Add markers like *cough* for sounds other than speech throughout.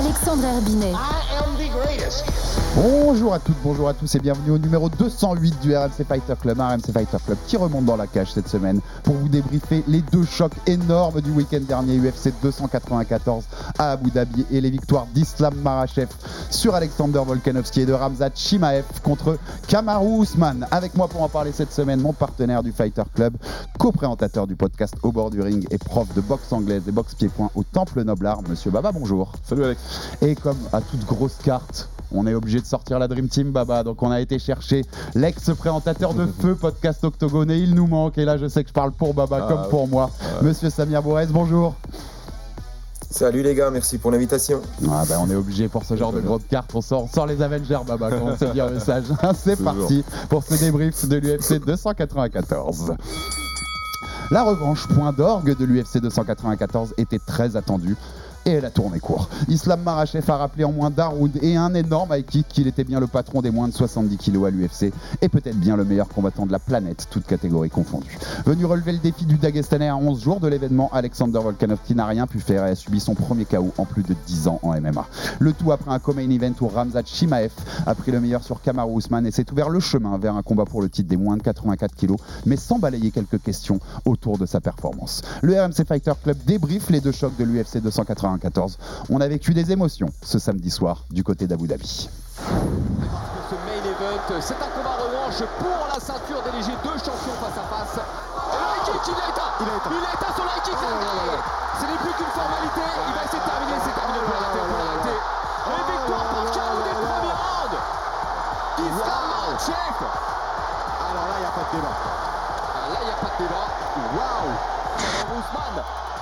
Alexandre Herbinet. I am the greatest. Bonjour à toutes, bonjour à tous et bienvenue au numéro 208 du RMC Fighter Club, un RMC Fighter Club qui remonte dans la cage cette semaine pour vous débriefer les deux chocs énormes du week-end dernier UFC 294 à Abu Dhabi et les victoires d'Islam Marachev sur Alexander Volkanovski et de Ramzat Chimaev contre Kamaru Usman. Avec moi pour en parler cette semaine, mon partenaire du Fighter Club, co-présentateur du podcast Au bord du ring et prof de boxe anglaise et boxe pied-point au Temple Noblard, monsieur Baba, bonjour. Salut Alex. Et comme à toute grosse carte, on est obligé de sortir la Dream Team, Baba. Donc on a été chercher l'ex-présentateur de Feu, podcast Octogone, et il nous manque. Et là, je sais que je parle pour Baba Ah, comme pour moi. Monsieur Samir Bourrez, bonjour. Salut les gars, merci pour l'invitation. Ah bah, on est obligé pour ce genre de grosse carte. On sort, on sort les Avengers, Baba, quand on sait dire le message. *laughs* C'est Toujours. parti pour ce débrief de l'UFC 294. La revanche point d'orgue de l'UFC 294 était très attendue. Et elle a tourné court. Islam Marachev a rappelé en moins d'un et un énorme high kick qu'il était bien le patron des moins de 70 kilos à l'UFC et peut-être bien le meilleur combattant de la planète, toutes catégories confondues. Venu relever le défi du Dagestanais à 11 jours de l'événement, Alexander Volkanovski n'a rien pu faire et a subi son premier KO en plus de 10 ans en MMA. Le tout après un co-main event où Ramzat Chimaev a pris le meilleur sur Kamaru Usman et s'est ouvert le chemin vers un combat pour le titre des moins de 84 kilos, mais sans balayer quelques questions autour de sa performance. Le RMC Fighter Club débriefe les deux chocs de l'UFC 294. On a vécu des émotions ce samedi soir du côté d'Abu Dhabi. ce main event. C'est un combat revanche pour la ceinture des légers, deux champions face à face. Et le kick, il est éteint. Il est éteint. Il est éteint sur le kick. Ce n'est plus qu'une formalité. Il va essayer de terminer. C'est terminé pour l'arrêter. Pour l'arrêter. Et victoire par KO dès le premier round. Islam Makhachev. Alors là, il n'y a pas de débat. Ah, Là, il n'y a pas de débat. Waouh. Usman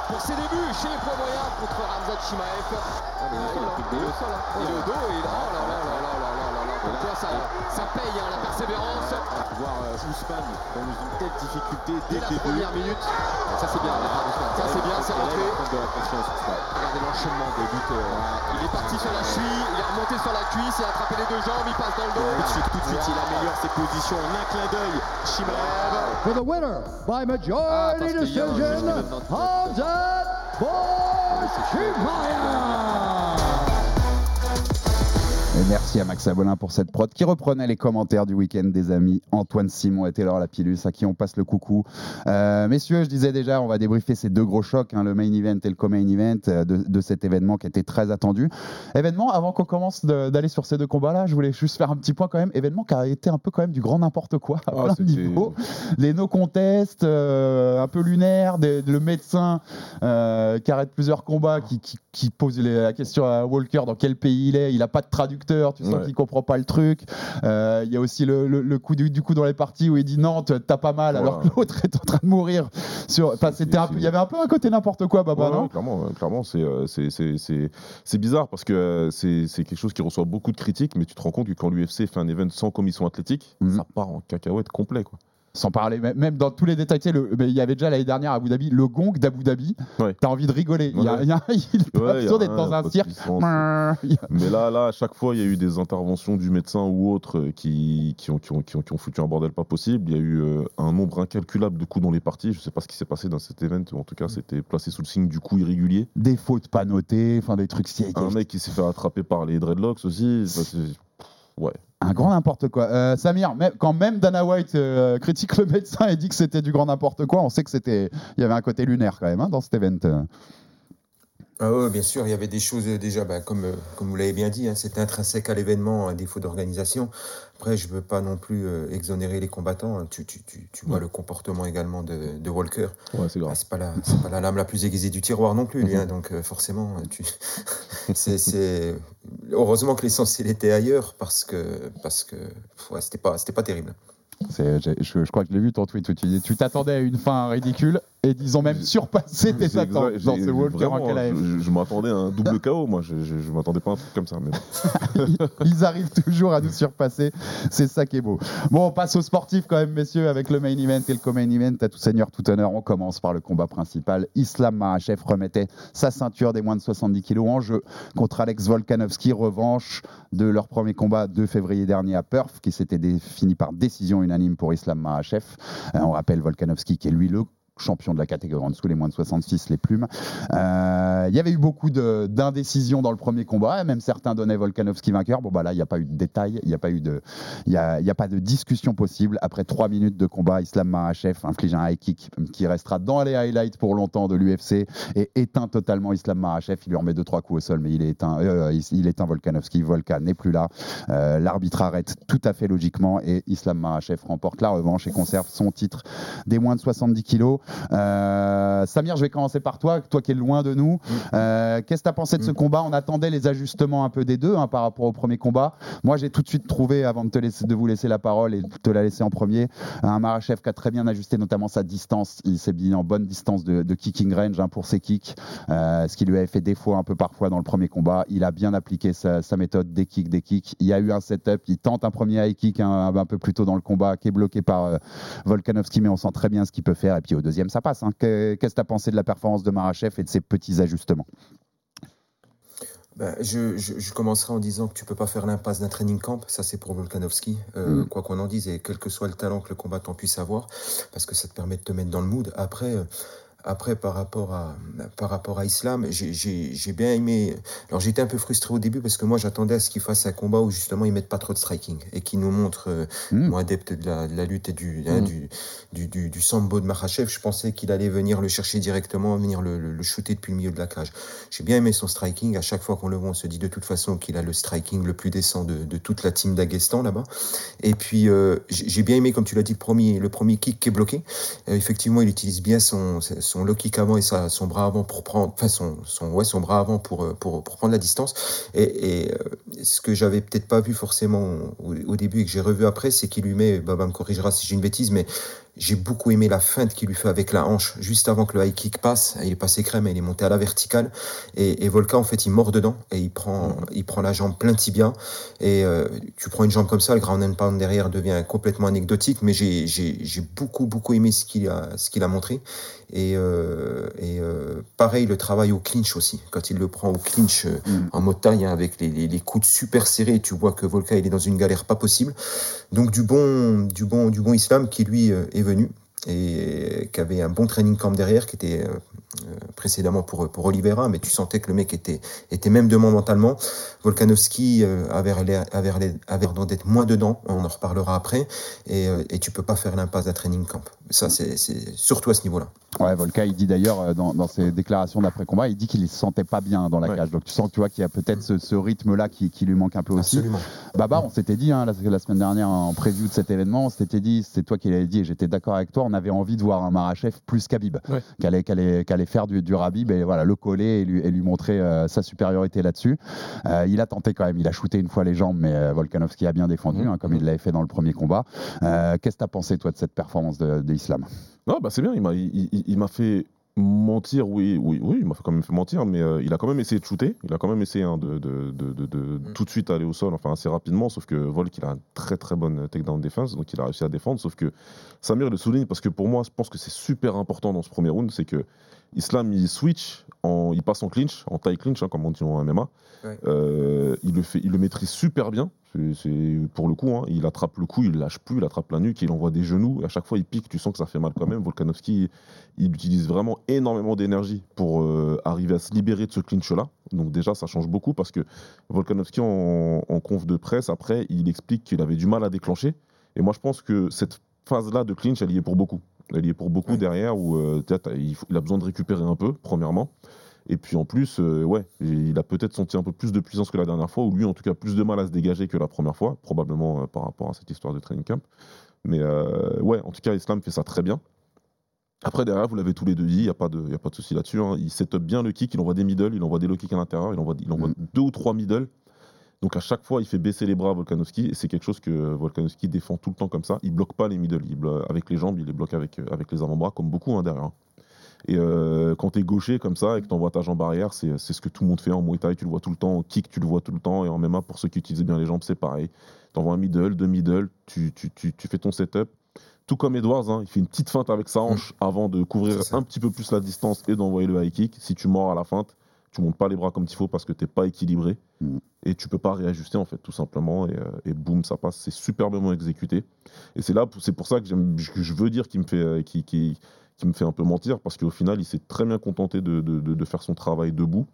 pour ses débuts chez les Promoyards contre Ramzat Shimaev. Ah, il, a hein. il, dos et oh là là là là là ça, paye hein, la persévérance voir euh, Ousmane dans une telle difficulté dès Dès la le début. première minute. Ça, c'est bien. Ça, c'est bien. C'est rentré. Regardez l'enchaînement des buts. euh, Il est parti sur la cheville, il est remonté sur la cuisse, il a attrapé les deux jambes, il passe dans le dos. Tout de suite, tout de suite, il améliore ses positions en un clin d'œil. Chimaev. For the winner by Ah, majority parce qu'il y a un juge qui decision. Hamzat Chimaev. Et merci à Max Abolin pour cette prod qui reprenait les commentaires du week-end des amis Antoine Simon et Taylor Lapillus à qui on passe le coucou. Euh, messieurs, je disais déjà, on va débriefer ces deux gros chocs, hein, le main event et le co-main event euh, de, de cet événement qui était très attendu. Événement, avant qu'on commence d'aller sur ces deux combats-là, je voulais juste faire un petit point quand même. Événement qui a été un peu quand même du grand n'importe quoi à Ah, plein niveaux. Les no contests, euh, un peu lunaire, des- le médecin euh, qui arrête plusieurs combats, qui, qui- qui pose la question à Walker dans quel pays il est. Il n'a pas de traducteur, tu sens Ouais. qu'il comprend pas le truc. Euh, Il y a aussi le, le- le coup du, du coup dans les parties où il dit non, t'as pas mal, alors que l'autre est en train de mourir. Sur, enfin, c'était il y avait un peu un côté n'importe quoi, Baba, Ouais, non? ouais, clairement, clairement, c'est euh, c'est- c'est- bizarre parce que euh, c'est c'est quelque chose qui reçoit beaucoup de critiques, mais tu te rends compte que quand l'UFC fait un event sans commission athlétique, Mhm. ça part en cacahuète complet. Quoi. Sans parler, même- dans tous les détails, tu sais, le- mais il y avait déjà l'année dernière à Abu Dhabi, le gong d'Abu Dhabi. Ouais. T'as envie de rigoler. Il Ouais. y a- il Ouais, y a *laughs* absurde d'être dans un cirque. *laughs* Mais là, là, à chaque fois, il y a eu des interventions du médecin ou autres euh, qui, qui, ont, qui, ont, qui, ont, qui ont foutu un bordel pas possible. Il y a eu euh, un nombre incalculable de coups dans les parties. Je sais pas ce qui s'est passé dans cet event, ou en tout cas, c'était placé sous le signe du coup irrégulier. Des fautes pas notées, enfin des trucs si. Un mec qui s'est fait attraper par les dreadlocks aussi. Ouais. Un grand n'importe quoi. Euh, Samir, quand même Dana White euh, critique le médecin et dit que c'était du grand n'importe quoi, on sait que c'était, il y avait un côté lunaire quand même hein, dans cet event. Ah ouais, bien sûr, il y avait des choses euh, déjà, bah, comme, euh, comme vous l'avez bien dit, hein, c'était intrinsèque à l'événement, un défaut d'organisation. Après, je ne veux pas non plus euh, exonérer les combattants. hein. Tu, tu, tu, tu vois le comportement également de, de Walker. Ouais, c'est grave. Ah, c'est pas la, c'est pas la lame la plus aiguisée du tiroir non plus, lui, Mhm. hein, donc euh, forcément, tu... *laughs* c'est, c'est... heureusement que l'essentiel était ailleurs parce que parce que ouais, c'était pas c'était pas terrible. C'est- Je, je crois que je l'ai vu ton tweet où tu dis tu t'attendais à une fin ridicule et disons même surpasser tes attentes exa- dans j'ai- ce Walker en. Je, je m'attendais à un double *laughs* KO, moi. Je, je, je m'attendais pas à un truc comme ça. Mais bon. *laughs* Ils arrivent toujours à nous surpasser. C'est ça qui est beau. Bon, on passe aux sportifs quand même, messieurs, avec le main event et le co-main event. À tout seigneur, tout honneur. On commence par le combat principal. Islam Makhachev remettait sa ceinture des moins de 70 kilos en jeu contre Alex Volkanovski. Revanche de leur premier combat de février dernier à Perth, qui s'était fini par décision unanime pour Islam Makhachev. Euh, on rappelle Volkanovski qui est lui le champion de la catégorie en dessous, les moins de 66, les plumes. Euh, Il y avait eu beaucoup d'indécisions dans le premier combat, même certains donnaient Volkanovski vainqueur. Bon, bah là, il n'y a pas eu de détails, il n'y a pas eu de, y a, y a pas de discussion possible. Après trois minutes de combat, Islam Makhachev inflige un high kick qui restera dans les highlights pour longtemps de l'UFC et éteint totalement Islam Makhachev. Il lui remet deux trois coups au sol, mais il est éteint. euh, il, éteint Volkanovski. Volkan n'est plus là. Euh, L'arbitre arrête tout à fait logiquement et Islam Makhachev remporte la revanche et conserve son titre des moins de 70 kilos. Euh, Samir, je vais commencer par toi, toi qui es loin de nous. Euh, Qu'est-ce que tu as pensé de ce combat? On attendait les ajustements un peu des deux hein, par rapport au premier combat. Moi, j'ai tout de suite trouvé, avant de, te laisser, de vous laisser la parole et de te la laisser en premier, un Marachev qui a très bien ajusté notamment sa distance. Il s'est mis en bonne distance de, de kicking range hein, pour ses kicks, euh, ce qui lui avait fait défaut un peu parfois dans le premier combat. Il a bien appliqué sa, sa méthode des kicks, des kicks. Il y a eu un setup, il tente un premier high kick un, un peu plus tôt dans le combat qui est bloqué par euh, Volkanovski, mais on sent très bien ce qu'il peut faire. Et puis au deuxième, ça passe. hein. Que- Qu'est-ce que tu as pensé de la performance de Marachev et de ses petits ajustements? Ben, je, je- je commencerai en disant que tu peux pas faire l'impasse d'un training camp, ça c'est pour Volkanovski, euh, Mm. quoi qu'on en dise, et quel que soit le talent que le combattant puisse avoir, parce que ça te permet de te mettre dans le mood. Après, euh, après par, rapport à, par rapport à Islam, j'ai- j'ai j'ai bien aimé. Alors j'étais un peu frustré au début parce que moi j'attendais à ce qu'il fasse un combat où justement ils mettent pas trop de striking et qui nous montre, euh, Mm. moi adepte de la, de la lutte et du, hein, Mm. du, du, du, du sambo de Makhachev, je pensais qu'il allait venir le chercher directement, venir le, le, le shooter depuis le milieu de la cage. J'ai bien aimé son striking. À chaque fois qu'on le voit, on se dit de toute façon qu'il a le striking le plus décent de, de toute la team d'Aguestan là-bas. Et puis, euh, j'ai j'ai bien aimé, comme tu l'as dit, le premier, le premier kick qui est bloqué. Euh, effectivement, il utilise bien son, son low kick avant et son bras avant pour prendre, enfin, son, son, ouais, son bras avant pour, euh, pour, pour prendre la distance. Et, et, euh, ce que j'avais peut-être pas vu forcément au, au début et que j'ai revu après, c'est qu'il lui met, Baba me corrigera si j'ai une bêtise, mais j'ai beaucoup aimé la feinte qu'il lui fait avec la hanche juste avant que le high kick passe. Il est passé crème et il est monté à la verticale. Et, et Volka, en fait, il mord dedans et il prend, il prend la jambe plein tibia. Et euh, tu prends une jambe comme ça, le ground and pound derrière devient complètement anecdotique. Mais j'ai j'ai- j'ai beaucoup, beaucoup aimé ce qu'il a, ce qu'il a montré. Et, euh, et euh, pareil, le travail au clinch aussi. Quand il le prend au clinch euh, en mode taille, hein, avec les, les, les coudes super serrés, tu vois que Volka, il est dans une galère pas possible. Donc du bon, du bon, du bon Islam qui lui est et qui avait un bon training camp derrière, qui était euh, précédemment pour, pour Oliveira, mais tu sentais que le mec était, était même demain mentalement. Volkanovski euh, avait avait avait l'air d'être moins dedans, on en reparlera après, et, euh, et tu peux pas faire l'impasse d'un training camp. Ça, c'est surtout à ce niveau-là. Ouais, Volka, il dit d'ailleurs euh, dans, dans ses déclarations d'après-combat, il dit qu'il ne se sentait pas bien dans la Ouais. cage. Donc tu sens tu vois qu'il y a peut-être ce, ce rythme-là qui, qui lui manque un peu aussi. Absolument. Babar, on s'était dit hein, la, la semaine dernière en preview de cet événement, on s'était dit, c'est toi qui l'avais dit et j'étais d'accord avec toi, on avait envie de voir un Marachev plus Khabib, Ouais. qui allait- faire du, du Rabib et voilà, le coller et lui, et lui montrer euh, sa supériorité là-dessus. Euh, il a tenté quand même, il a shooté une fois les jambes, mais euh, Volkanovski a bien défendu, Mhm. hein, comme il l'avait fait dans le premier combat. Qu'est-ce que tu as pensé toi de cette performance de, de Islam? Non, bah c'est bien, il m'a il, il- fait mentir, oui, oui, oui, il m'a quand même fait mentir, mais euh, il a quand même essayé de shooter, il a quand même essayé hein, de, de, de, de- de Mm. tout de suite aller au sol, enfin assez rapidement, sauf que Volk, il a une très très bonne takedown défense, donc il a réussi à défendre, sauf que Samir le souligne, parce que pour moi, je pense que c'est super important dans ce premier round, c'est que Islam, il switch, en, il passe en clinch, en taille clinch, hein, comme on dit en MMA, Ouais. Euh, il, le fait, il le maîtrise super bien, c'est- pour le coup, hein, il attrape le coup, il lâche plus, il attrape la nuque, il envoie des genoux, à chaque fois il pique, tu sens que ça fait mal quand même. Volkanovski, il utilise vraiment énormément d'énergie pour euh, arriver à se libérer de ce clinch-là. Donc déjà, ça change beaucoup parce que Volkanovski, en, en conf de presse, après, il explique qu'il avait du mal à déclencher. Et moi, je pense que cette phase-là de clinch, elle y est pour beaucoup. Elle y est pour beaucoup Ouais. derrière où euh, il, faut- il a besoin de récupérer un peu, premièrement. Et puis en plus, euh, ouais, il a peut-être senti un peu plus de puissance que la dernière fois, ou lui en tout cas plus de mal à se dégager que la première fois, probablement euh, par rapport à cette histoire de training camp. Mais ouais, en tout cas, Islam fait ça très bien. Après, derrière, vous l'avez tous les deux dit, il n'y a pas de, y a pas de souci là-dessus. hein. Il set up bien le kick, il envoie des middle, il envoie des low kicks à l'intérieur, il envoie, il envoie Mm. deux ou trois middle. Donc à chaque fois, il fait baisser les bras à Volkanovski et c'est quelque chose que Volkanovski défend tout le temps comme ça. Il bloque pas les middle, il blo- avec les jambes, il les bloque avec, euh, avec les avant-bras, comme beaucoup hein, derrière. Et euh, quand tu es gaucher comme ça et que tu envoies ta jambe arrière, c'est c'est ce que tout le monde fait en Muay Thai, tu le vois tout le temps, en kick, tu le vois tout le temps, et en MMA, pour ceux qui utilisent bien les jambes, c'est pareil. Tu envoies un middle, deux middle, tu, tu, tu, tu fais ton setup. Tout comme Edwards, hein, il fait une petite feinte avec sa hanche avant de couvrir un petit peu plus la distance et d'envoyer le high kick. Si tu mords à la feinte, tu montes pas les bras comme il faut parce que t'es pas équilibré Mm. et tu peux pas réajuster en fait tout simplement. Et, euh, et boum ça passe. C'est superbement exécuté. Et c'est là c'est pour ça que, je veux dire qu'il me fait euh, qu'il qu'il- qu'il me fait un peu mentir parce qu'au final il s'est très bien contenté de, de- de- de faire son travail debout.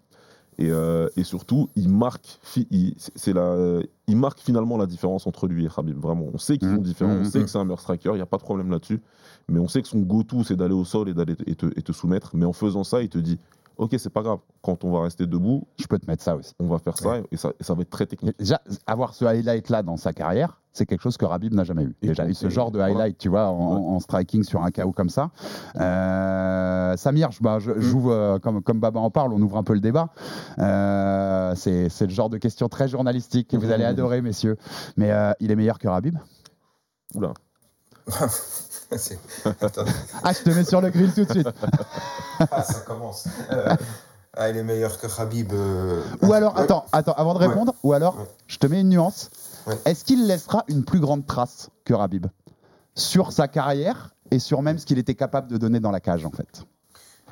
Et, euh, et surtout il marque c'est- la, il marque finalement la différence entre lui et Khabib. Vraiment on sait qu'ils sont différents on Mhm. sait que c'est un meilleur striker il n'y a pas de problème là-dessus. Mais on sait que son go-to c'est d'aller au sol et d'aller te, et te soumettre. Mais en faisant ça il te dit ok c'est pas grave quand on va rester debout Je peux te mettre ça aussi. on va faire ça et ça, et ça va être très technique. Déjà, avoir ce highlight-là dans sa carrière, c'est quelque chose que Rabib n'a jamais eu. Et Déjà, eu ce et genre de voilà. highlight, tu vois, en, en striking sur un KO comme ça. Euh, Samir, je- bah, je- Mm. j'ouvre, euh, comme, comme Baba en parle, on ouvre un peu le débat. Euh, c'est c'est le genre de question très journalistique que vous allez *laughs* adorer, messieurs. Mais euh, il est meilleur que Rabib? Oula. *laughs* Ah, je te mets sur le grill tout de suite. *laughs* Ah, ça commence. Euh, ah, il est meilleur que Khabib. euh, Ou alors, ouais. attends, attends, avant de Ouais. répondre, ou alors, Ouais. je te mets une nuance. Est-ce qu'il laissera une plus grande trace que Rabib sur sa carrière et sur même ce qu'il était capable de donner dans la cage, en fait?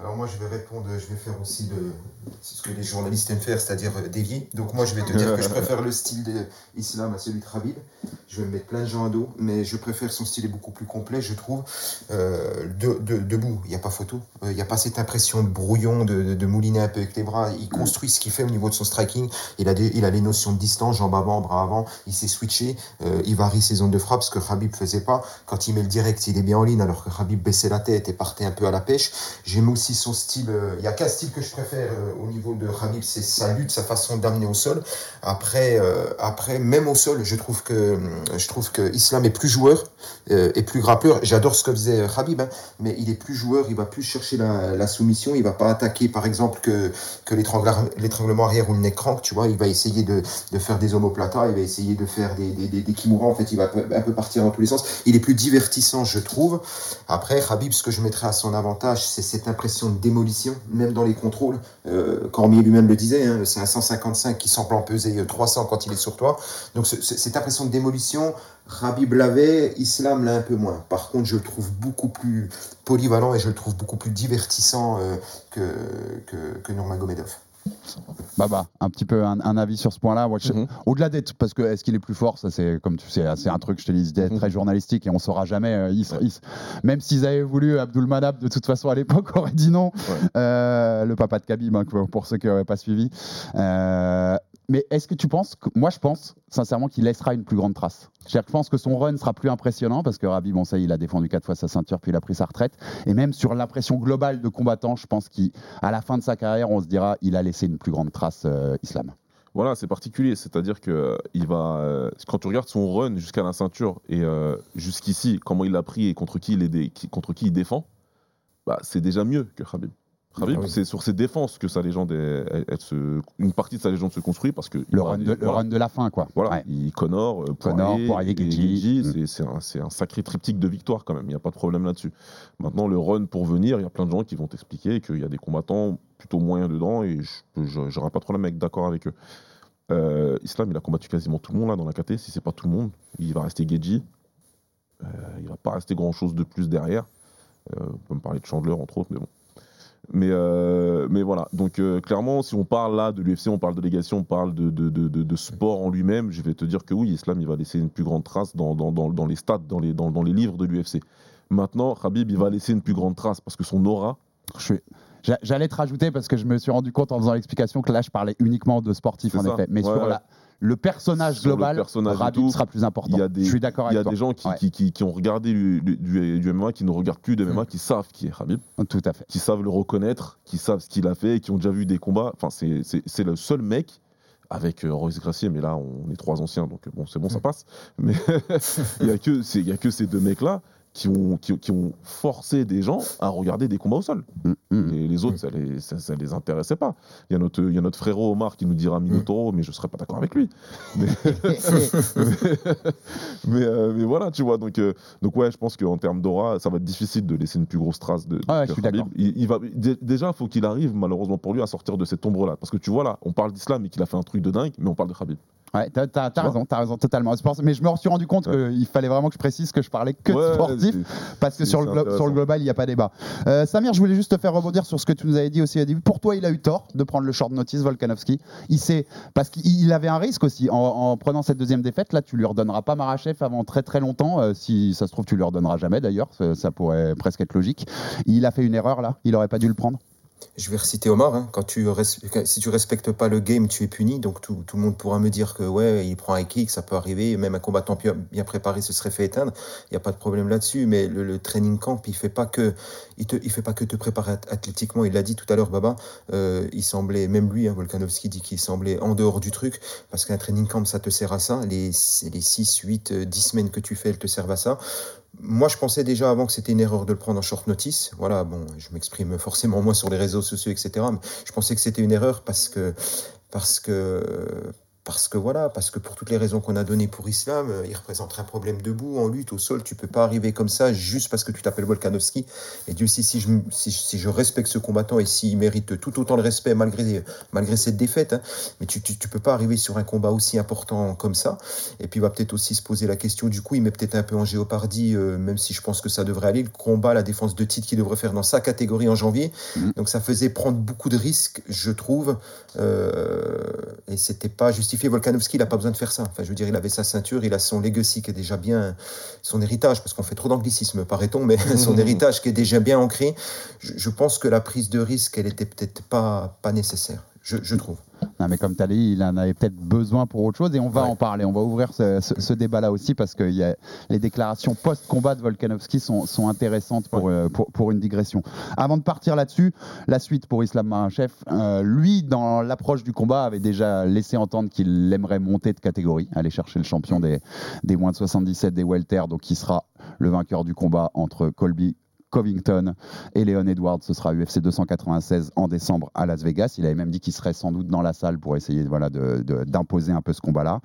Alors moi je vais répondre, je vais faire aussi le, ce que les journalistes aiment faire, c'est-à-dire euh, dévier. Donc moi je vais te dire que je *laughs* préfère le style de Islam à celui de Khabib. Je vais me mettre plein de gens à dos, mais je préfère son style est beaucoup plus complet, je trouve. Euh, de, de- debout, il n'y a pas photo. Euh, Il n'y a pas cette impression de brouillon, de, de- mouliner un peu avec les bras. Il construit ce qu'il fait au niveau de son striking. Il a, des, il a les notions de distance, jambes avant, bras avant. Il sait switcher. Euh, il varie ses zones de frappe, ce que Khabib faisait pas. Quand il met le direct, il est bien en ligne, alors que Khabib baissait la tête et partait un peu à la pêche. J'aime aussi son style. euh, Il y a qu'un style que je préfère euh, au niveau de Khabib, c'est sa lutte, sa façon d'amener au sol. Après, euh, après, même au sol, je trouve que je trouve que Islam est plus joueur et plus grappeur. J'adore ce que faisait Khabib, hein, mais il est plus joueur. Il va plus chercher la, soumission. Il va pas attaquer, par exemple, que que l'étranglement arrière ou le neck crank. Tu vois, il va essayer de, de faire des omoplatas. Il va essayer de faire des des, des, des kimura. En fait, il va un peu partir dans tous les sens. Il est plus divertissant, je trouve. Après, Khabib, ce que je mettrais à son avantage, c'est cette impression de démolition, même dans les contrôles. Euh, Cormier lui-même le disait, hein, c'est un 155 qui semble en peser euh, 300 quand il est sur toi. Donc ce- ce- cette impression de démolition, Khabib l'avait, Islam l'a un peu moins. Par contre, je le trouve beaucoup plus polyvalent et je le trouve beaucoup plus divertissant euh, que, que, que Nurmagomedov. Baba, un petit peu un, un avis sur ce point-là. Mhm. Au-delà d'être, parce que est-ce qu'il est plus fort, ça c'est comme tu sais, c'est un truc, je te dis, Mhm. très journalistique et on saura jamais. euh, il il même s'ils avaient voulu, Abdul Manab, de toute façon à l'époque *laughs* aurait dit non. Euh, le papa de Khabib, hein, pour pour ceux qui n'auraient pas suivi. Euh, mais est-ce que tu penses, que, moi je pense sincèrement qu'il laissera une plus grande trace. Je pense que son run sera plus impressionnant parce que Rabib, on sait, il a défendu quatre fois sa ceinture puis il a pris sa retraite. Et même sur l'impression globale de combattant, je pense qu'à la fin de sa carrière, on se dira, il a laissé une plus grande trace euh, Islam. Voilà, c'est particulier. C'est-à-dire que euh, il va, euh, quand tu regardes son run jusqu'à la ceinture et jusqu'ici, comment il l'a pris et contre qui il défend, bah, c'est déjà mieux que Khabib. Ah oui. c'est sur ses défenses que sa légende, est- elle- elle se- une partie de sa légende se construit parce que Le run, de, le voilà. run de la fin, quoi. Voilà, Ouais. il Connor, euh, Connor, Poirier, Poirier, Mm. c'est- un, sacré triptyque de victoire quand même, il n'y a pas de problème là-dessus. Maintenant, le run pour venir, il y a plein de gens qui vont t'expliquer qu'il y a des combattants plutôt moyens dedans et je n'aurai pas de problème avec d'accord avec eux. Euh, Islam, il a combattu quasiment tout le monde là dans la KT, si c'est pas tout le monde, il va rester Guedji, Euh, il va pas rester grand-chose de plus derrière. Euh, on peut me parler de Chandler entre autres, mais bon. Mais, euh, mais voilà, donc euh, clairement, si on parle là de l'UFC, on parle de délégation, on parle de, de, de, sport en lui-même, je vais te dire que oui, Islam, il va laisser une plus grande trace dans, dans, dans, dans les stats, dans les, dans, dans les livres de l'UFC. Maintenant, Khabib, il va laisser une plus grande trace parce que son aura, Je suis- J'allais te rajouter parce que je me suis rendu compte en faisant l'explication que là, je parlais uniquement de sportif, C'est en ça. effet. Mais Ouais, sur ouais. la- le personnage le global, personnage tout, sera plus important. il y a des, je suis d'accord il y avec a toi. des gens qui, Ouais. qui, qui, qui ont regardé du, du, du MMA, qui ne regardent plus de MMA, qui savent qui est Khabib, Tout à fait. qui savent le reconnaître, qui savent ce qu'il a fait, qui ont déjà vu des combats. Enfin, c'est- le seul mec avec euh, Royce Gracie, mais là, on est trois anciens, donc bon, c'est bon, ça passe. Mais *laughs* il n'y a, a que ces deux mecs-là qui ont, qui, qui ont forcé des gens à regarder des combats au sol. Et les autres, ça les, ça, ça les intéressait pas. Il y, a notre, il y a notre frérot Omar qui nous dira Minotauro, mais je serais pas d'accord avec lui. *laughs* Mais, *laughs* mais, euh, mais voilà, tu vois. Donc, euh, donc ouais, je pense qu'en termes d'aura, ça va être difficile de laisser une plus grosse trace de, Ah ouais, je suis. Il, il va, dé- déjà, il faut qu'il arrive, malheureusement pour lui, à sortir de cette ombre-là. Parce que tu vois là, on parle d'islam et qu'il a fait un truc de dingue, mais on parle de Khabib. Ouais, t'as, t'as- t'as raison, t'as raison totalement. Mais je me suis rendu compte qu'il fallait vraiment que je précise que je parlais que de Ouais, sportif, c'est- parce que sur le, glo- sur le global, il n'y a pas débat. Euh, Samir, je voulais juste te faire rebondir sur ce que tu nous avais dit aussi au début. Pour toi, il a eu tort de prendre le short notice, Volkanovski. Il sait, parce qu'il il avait un risque aussi en, en prenant cette deuxième défaite. Là, tu lui redonneras pas Marachev avant très très longtemps. Euh, si ça se trouve, tu lui redonneras jamais d'ailleurs. Ça, ça pourrait presque être logique. Il a fait une erreur là. Il aurait pas dû le prendre. Je vais reciter Omar. hein. Quand tu si tu respectes pas le game, tu es puni. Donc tout, tout le monde pourra me dire que ouais, il prend un kick, ça peut arriver. Même un combattant bien préparé se serait fait éteindre. Il n'y a pas de problème là-dessus. Mais le, training camp, il fait pas que, il te, il fait pas que te préparer ath- athlétiquement. Il l'a dit tout à l'heure, Baba. Euh, il semblait, même lui, hein, Volkanovski dit qu'il semblait en dehors du truc. Parce qu'un training camp, ça te sert à ça. Les, les 6, 8, euh, 10 semaines que tu fais, elles te servent à ça. Moi, je pensais déjà avant que c'était une erreur de le prendre en short notice. Voilà, bon, je m'exprime forcément moins sur les réseaux sociaux, etc. Mais je pensais que c'était une erreur parce que, parce que, parce que voilà, parce que pour toutes les raisons qu'on a données pour Islam, euh, il représente un problème debout, en lutte, au sol. Tu peux pas arriver comme ça juste parce que tu t'appelles Volkanovski. Et Dieu sait si je, si, si je respecte ce combattant et s'il mérite tout autant de respect malgré, malgré cette défaite, hein, mais tu, tu, tu peux pas arriver sur un combat aussi important comme ça. Et puis il va peut-être aussi se poser la question, du coup, il met peut-être un peu en géopardie, euh, même si je pense que ça devrait aller, le combat, la défense de titre qu'il devrait faire dans sa catégorie en janvier. Donc ça faisait prendre beaucoup de risques, je trouve. Euh, et c'était pas Volkanovski, il n'a pas besoin de faire ça. Enfin, je veux dire, il avait sa ceinture, il a son legacy qui est déjà bien, son héritage, parce qu'on fait trop d'anglicisme, paraît-on, mais *laughs* son *laughs* héritage qui est déjà bien ancré. Je, je pense que la prise de risque, elle était peut-être pas, pas nécessaire, je, je trouve. Non, mais comme tu as dit, il en avait peut-être besoin pour autre chose et on va en parler. On va ouvrir ce, ce- ce débat-là aussi parce que il y a, les déclarations post-combat de Volkanovski sont, sont intéressantes pour, euh, pour, pour une digression. Avant de partir là-dessus, la suite pour Islam Makhachev, euh, lui, dans l'approche du combat, avait déjà laissé entendre qu'il aimerait monter de catégorie, aller chercher le champion des, des moins de 77 des welter, donc qui sera le vainqueur du combat entre Colby Covington et Leon Edwards. Ce sera UFC 296 en décembre à Las Vegas. Il avait même dit qu'il serait sans doute dans la salle pour essayer voilà, d'imposer un peu ce combat-là.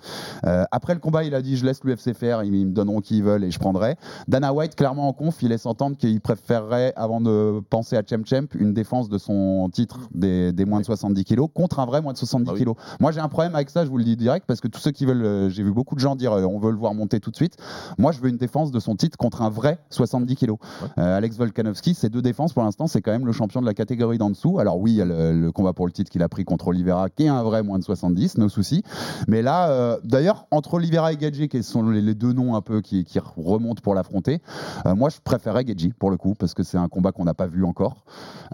Euh, après le combat, il a dit Je laisse l'UFC faire, ils, me donneront qui ils veulent et je prendrai. Dana White, clairement en conf, il laisse entendre qu'il préférerait, avant de penser à Chem Champ, une défense de son titre des, des moins de 70 kilos contre un vrai moins de 70 kilos. Moi, j'ai un problème avec ça, je vous le dis direct, parce que tous ceux qui veulent, euh, j'ai vu beaucoup de gens dire euh, on veut le voir monter tout de suite. Moi, je veux une défense de son titre contre un vrai 70 kilos. Euh, Alex Volkanovski, ces deux défenses, pour l'instant, c'est quand même le champion de la catégorie d'en dessous. Alors oui, il y a le, combat pour le titre qu'il a pris contre Oliveira, qui est un vrai moins de 70, nos soucis. Mais là, euh, d'ailleurs, entre Oliveira et Gadji, qui sont les, deux noms un peu qui, remontent pour l'affronter, euh, moi, je préférais Gadji, pour le coup, parce que c'est un combat qu'on n'a pas vu encore,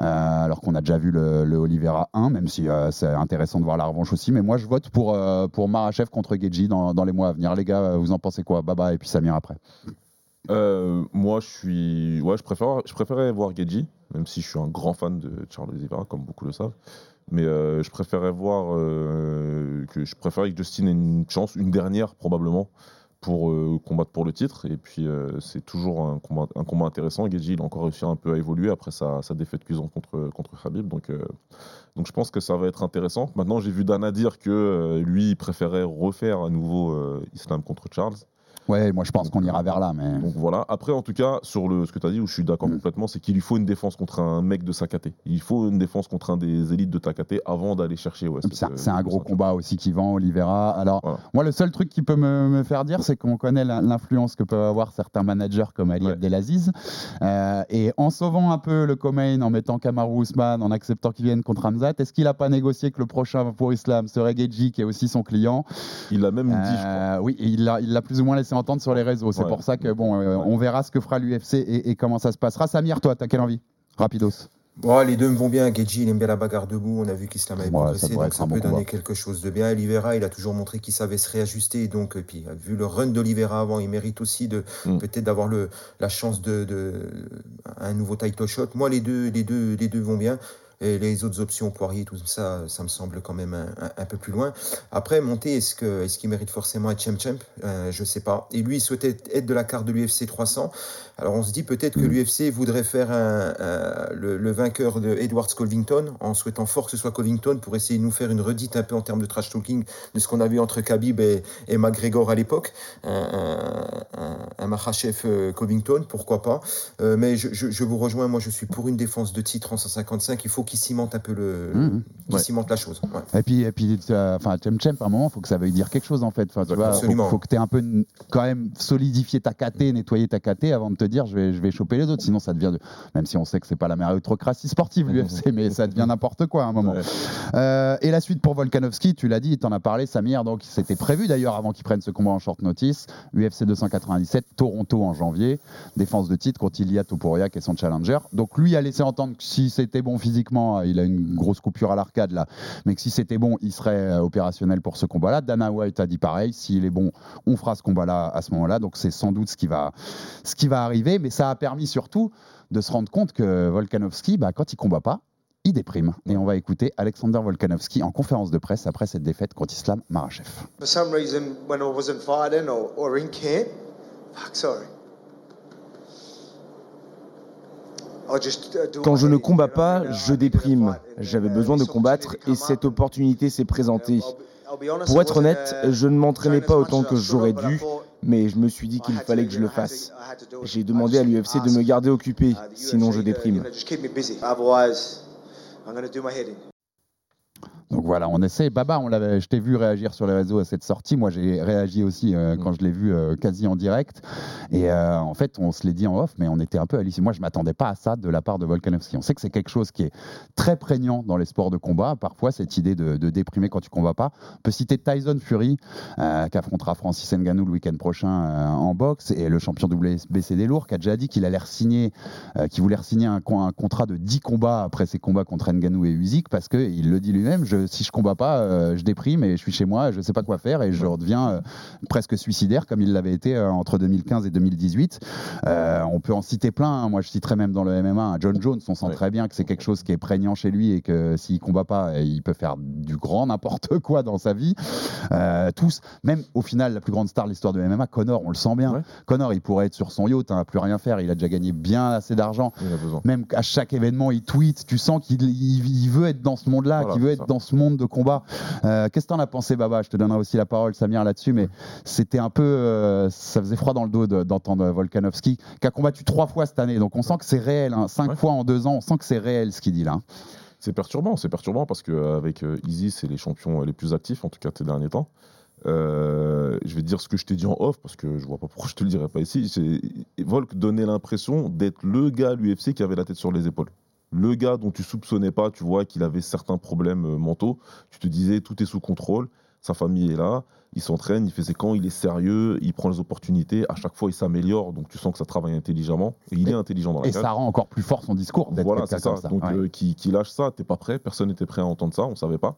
euh, alors qu'on a déjà vu le, le Oliveira 1, même si c'est intéressant de voir la revanche aussi. Mais moi, je vote pour, pour Marachev contre Gadji dans les mois à venir. Les gars, vous en pensez quoi? Baba et puis Samir après. Euh, moi, je préfère, préférais voir Gedji, même si je suis un grand fan de Charles Oliveira, comme beaucoup le savent. Mais euh, je préférais voir euh, que je préférais que Justin ait une chance, une dernière probablement, pour combattre pour le titre. Et puis c'est toujours un combat, intéressant. Gedji, il a encore réussi un peu à évoluer après sa, défaite cuisante contre contre Khabib. Donc donc je pense que ça va être intéressant. Maintenant, j'ai vu Dana dire que lui, il préférait refaire à nouveau Islam contre Charles. Ouais, moi je pense qu'on ira vers là. Mais... Donc voilà. Après, en tout cas, sur le, ce que tu as dit, où je suis d'accord Mm. complètement, c'est qu'il lui faut une défense contre un mec de sa caté. Il faut une défense contre un des élites de ta caté avant d'aller chercher. Ouais, C'est euh, c'est un gros combat aussi qui vend Oliveira. Alors, Voilà. moi, le seul truc qui peut me, me faire dire, c'est qu'on connaît l'in- l'influence que peuvent avoir certains managers comme Ali Abdelaziz. Euh, et en sauvant un peu le Comain, en mettant Kamaru Usman, en acceptant qu'il vienne contre Hamzat, est-ce qu'il n'a pas négocié que le prochain pour Islam serait Geji, qui est aussi son client? Il l'a même dit, je Euh, Oui, il l'a plus ou moins laissé entendre sur les réseaux. C'est Ouais. pour ça que, bon, euh, on verra ce que fera l'UFC et, et comment ça se passera. Samir, toi, t'as quelle envie? Rapidos. Bon, les deux me vont bien. Gedji, il aime bien la bagarre debout. On a vu qu'Islam avait progressé, donc ça peut bon donner combat. quelque chose de bien. Oliveira, il a toujours montré qu'il savait se réajuster. Donc, et puis, vu le run d'Oliveira avant, il mérite aussi de Mm. peut-être d'avoir le la chance de, de un nouveau title shot. Moi, les deux, les deux, les deux vont bien. Et les autres options, Poirier, tout ça, ça me semble quand même un, un- peu plus loin. Après, monter, est-ce que est-ce qu'il mérite forcément être champ champ Euh, Je sais pas. Et lui, il souhaitait être de la carte de l'UFC 300. Alors, on se dit peut-être que l'UFC voudrait faire un- un- le, le vainqueur de Edwards Covington, en souhaitant fort que ce soit Covington, pour essayer de nous faire une redite un peu en termes de trash talking de ce qu'on a vu entre Khabib et, et McGregor à l'époque. Un, un, un- Makhachev euh, Covington, pourquoi pas. Euh, mais je, je- je vous rejoins, moi je suis pour une défense de titre en 155. Il faut qu'il cimente un peu le, qu'il Ouais. cimente la chose. Ouais. Et puis, et puis enfin, Chem Chem, à un moment, il faut que ça veuille dire quelque chose en fait. Enfin, tu vois, faut, que tu aies un peu quand même solidifié ta KT, nettoyé ta KT avant de te dire je vais, je vais choper les autres. Sinon, ça devient, de- même si on sait que c'est pas la méritocratie sportive *laughs* l'UFC, mais ça devient n'importe quoi à un moment. Ouais. Euh, et la suite pour Volkanovski, tu l'as dit, tu en as parlé, Samir, donc c'était prévu d'ailleurs avant qu'il prenne ce combat en short notice. UFC 297, Toronto en janvier, défense de titre contre Ilia Topuria qui est son challenger. Donc lui a laissé entendre que si c'était bon physiquement, il a une grosse coupure à l'arcade là, mais que si c'était bon, il serait euh, opérationnel pour ce combat-là. Dana White a dit pareil, s'il est bon, on fera ce combat-là à ce moment-là. Donc c'est sans doute ce qui va, ce qui va arriver, mais ça a permis surtout de se rendre compte que Volkanovski, bah, quand il combat pas, il déprime. Et on va écouter Alexander Volkanovski en conférence de presse après cette défaite contre Islam Makhachev. For some reason, when I wasn't fighting or, or in camp, fuck, sorry. I just, do Quand je ne combats pas, je I needed a déprime. fight, and, J'avais uh, besoin de this combattre opportunity et cette opportunité s'est présentée. I'll be- I'll be honest, Pour I être wasn't, honnête, uh, je ne m'entraînais pas autant as que I should j'aurais dû, mais je me suis dit qu'il fallait que je le fasse. J'ai demandé à l'UFC de me garder occupé, uh, sinon je You déprime. Donc voilà, on essaie. Baba, on l'avait, je t'ai vu réagir sur les réseaux à cette sortie. Moi, j'ai réagi aussi euh, quand je l'ai vu euh, quasi en direct. Et euh, en fait, on se l'est dit en off, mais on était un peu halluciné. Moi, je m'attendais pas à ça de la part de Volkanovski. On sait que c'est quelque chose qui est très prégnant dans les sports de combat. Parfois, cette idée de, de déprimer quand tu combats pas. On peut citer Tyson Fury, qui affrontera Francis Ngannou le week-end prochain en boxe, et le champion WBC des lourds, qui a déjà dit qu'il allait signer, qu'il voulait signer un, con- un contrat de 10 combats après ses combats contre Ngannou et Usyk, parce que il le dit lui-même, je, si je combats pas, euh, je déprime et je suis chez moi, je sais pas quoi faire et je redeviens euh, presque suicidaire comme il l'avait été euh, entre 2015 et 2018. Euh, on peut en citer plein. hein. Moi, je citerai même dans le MMA un John Jones. On sent très bien que c'est quelque chose qui est prégnant chez lui et que s'il combat pas, il peut faire du grand n'importe *laughs* quoi dans sa vie. Euh, tous, même au final, la plus grande star de l'histoire de MMA, Connor, on le sent bien. Connor, il pourrait être sur son yacht, hein, plus rien faire. Il a déjà gagné bien assez d'argent. Même à chaque événement, il tweet. Tu sens qu'il il- il veut être dans ce monde-là, Voilà, qu'il veut être ça. dans ce monde de combat. Euh, Qu'est-ce que t'en as pensé, Baba? Je te donnerai aussi la parole, Samir, là-dessus, mais c'était un peu. euh, ça faisait froid dans le dos de- d'entendre Volkanovski, qui a combattu trois fois cette année. Donc on sent que c'est réel. hein. Cinq fois en deux ans, on sent que c'est réel ce qu'il dit là. C'est perturbant, c'est perturbant parce qu'avec Easy, c'est les champions euh, les plus actifs, en tout cas ces derniers temps. Euh, je vais te dire ce que je t'ai dit en off parce que je vois pas pourquoi je te le dirais pas ici. Volk donnait l'impression d'être le gars à l'UFC qui avait la tête sur les épaules. Le gars dont tu soupçonnais pas, tu vois, qu'il avait certains problèmes euh, mentaux. Tu te disais tout est sous contrôle, sa famille est là, il s'entraîne, il fait ses camps, il est sérieux, il prend les opportunités. À chaque fois, il s'améliore, donc tu sens que ça travaille intelligemment. Et il est intelligent dans la Et cage. ça rend encore plus fort son discours d'être Voilà, c'est ça. Donc, Ouais. euh, qui, qui lâche ça, t'es pas prêt, personne n'était prêt à entendre ça, on savait pas.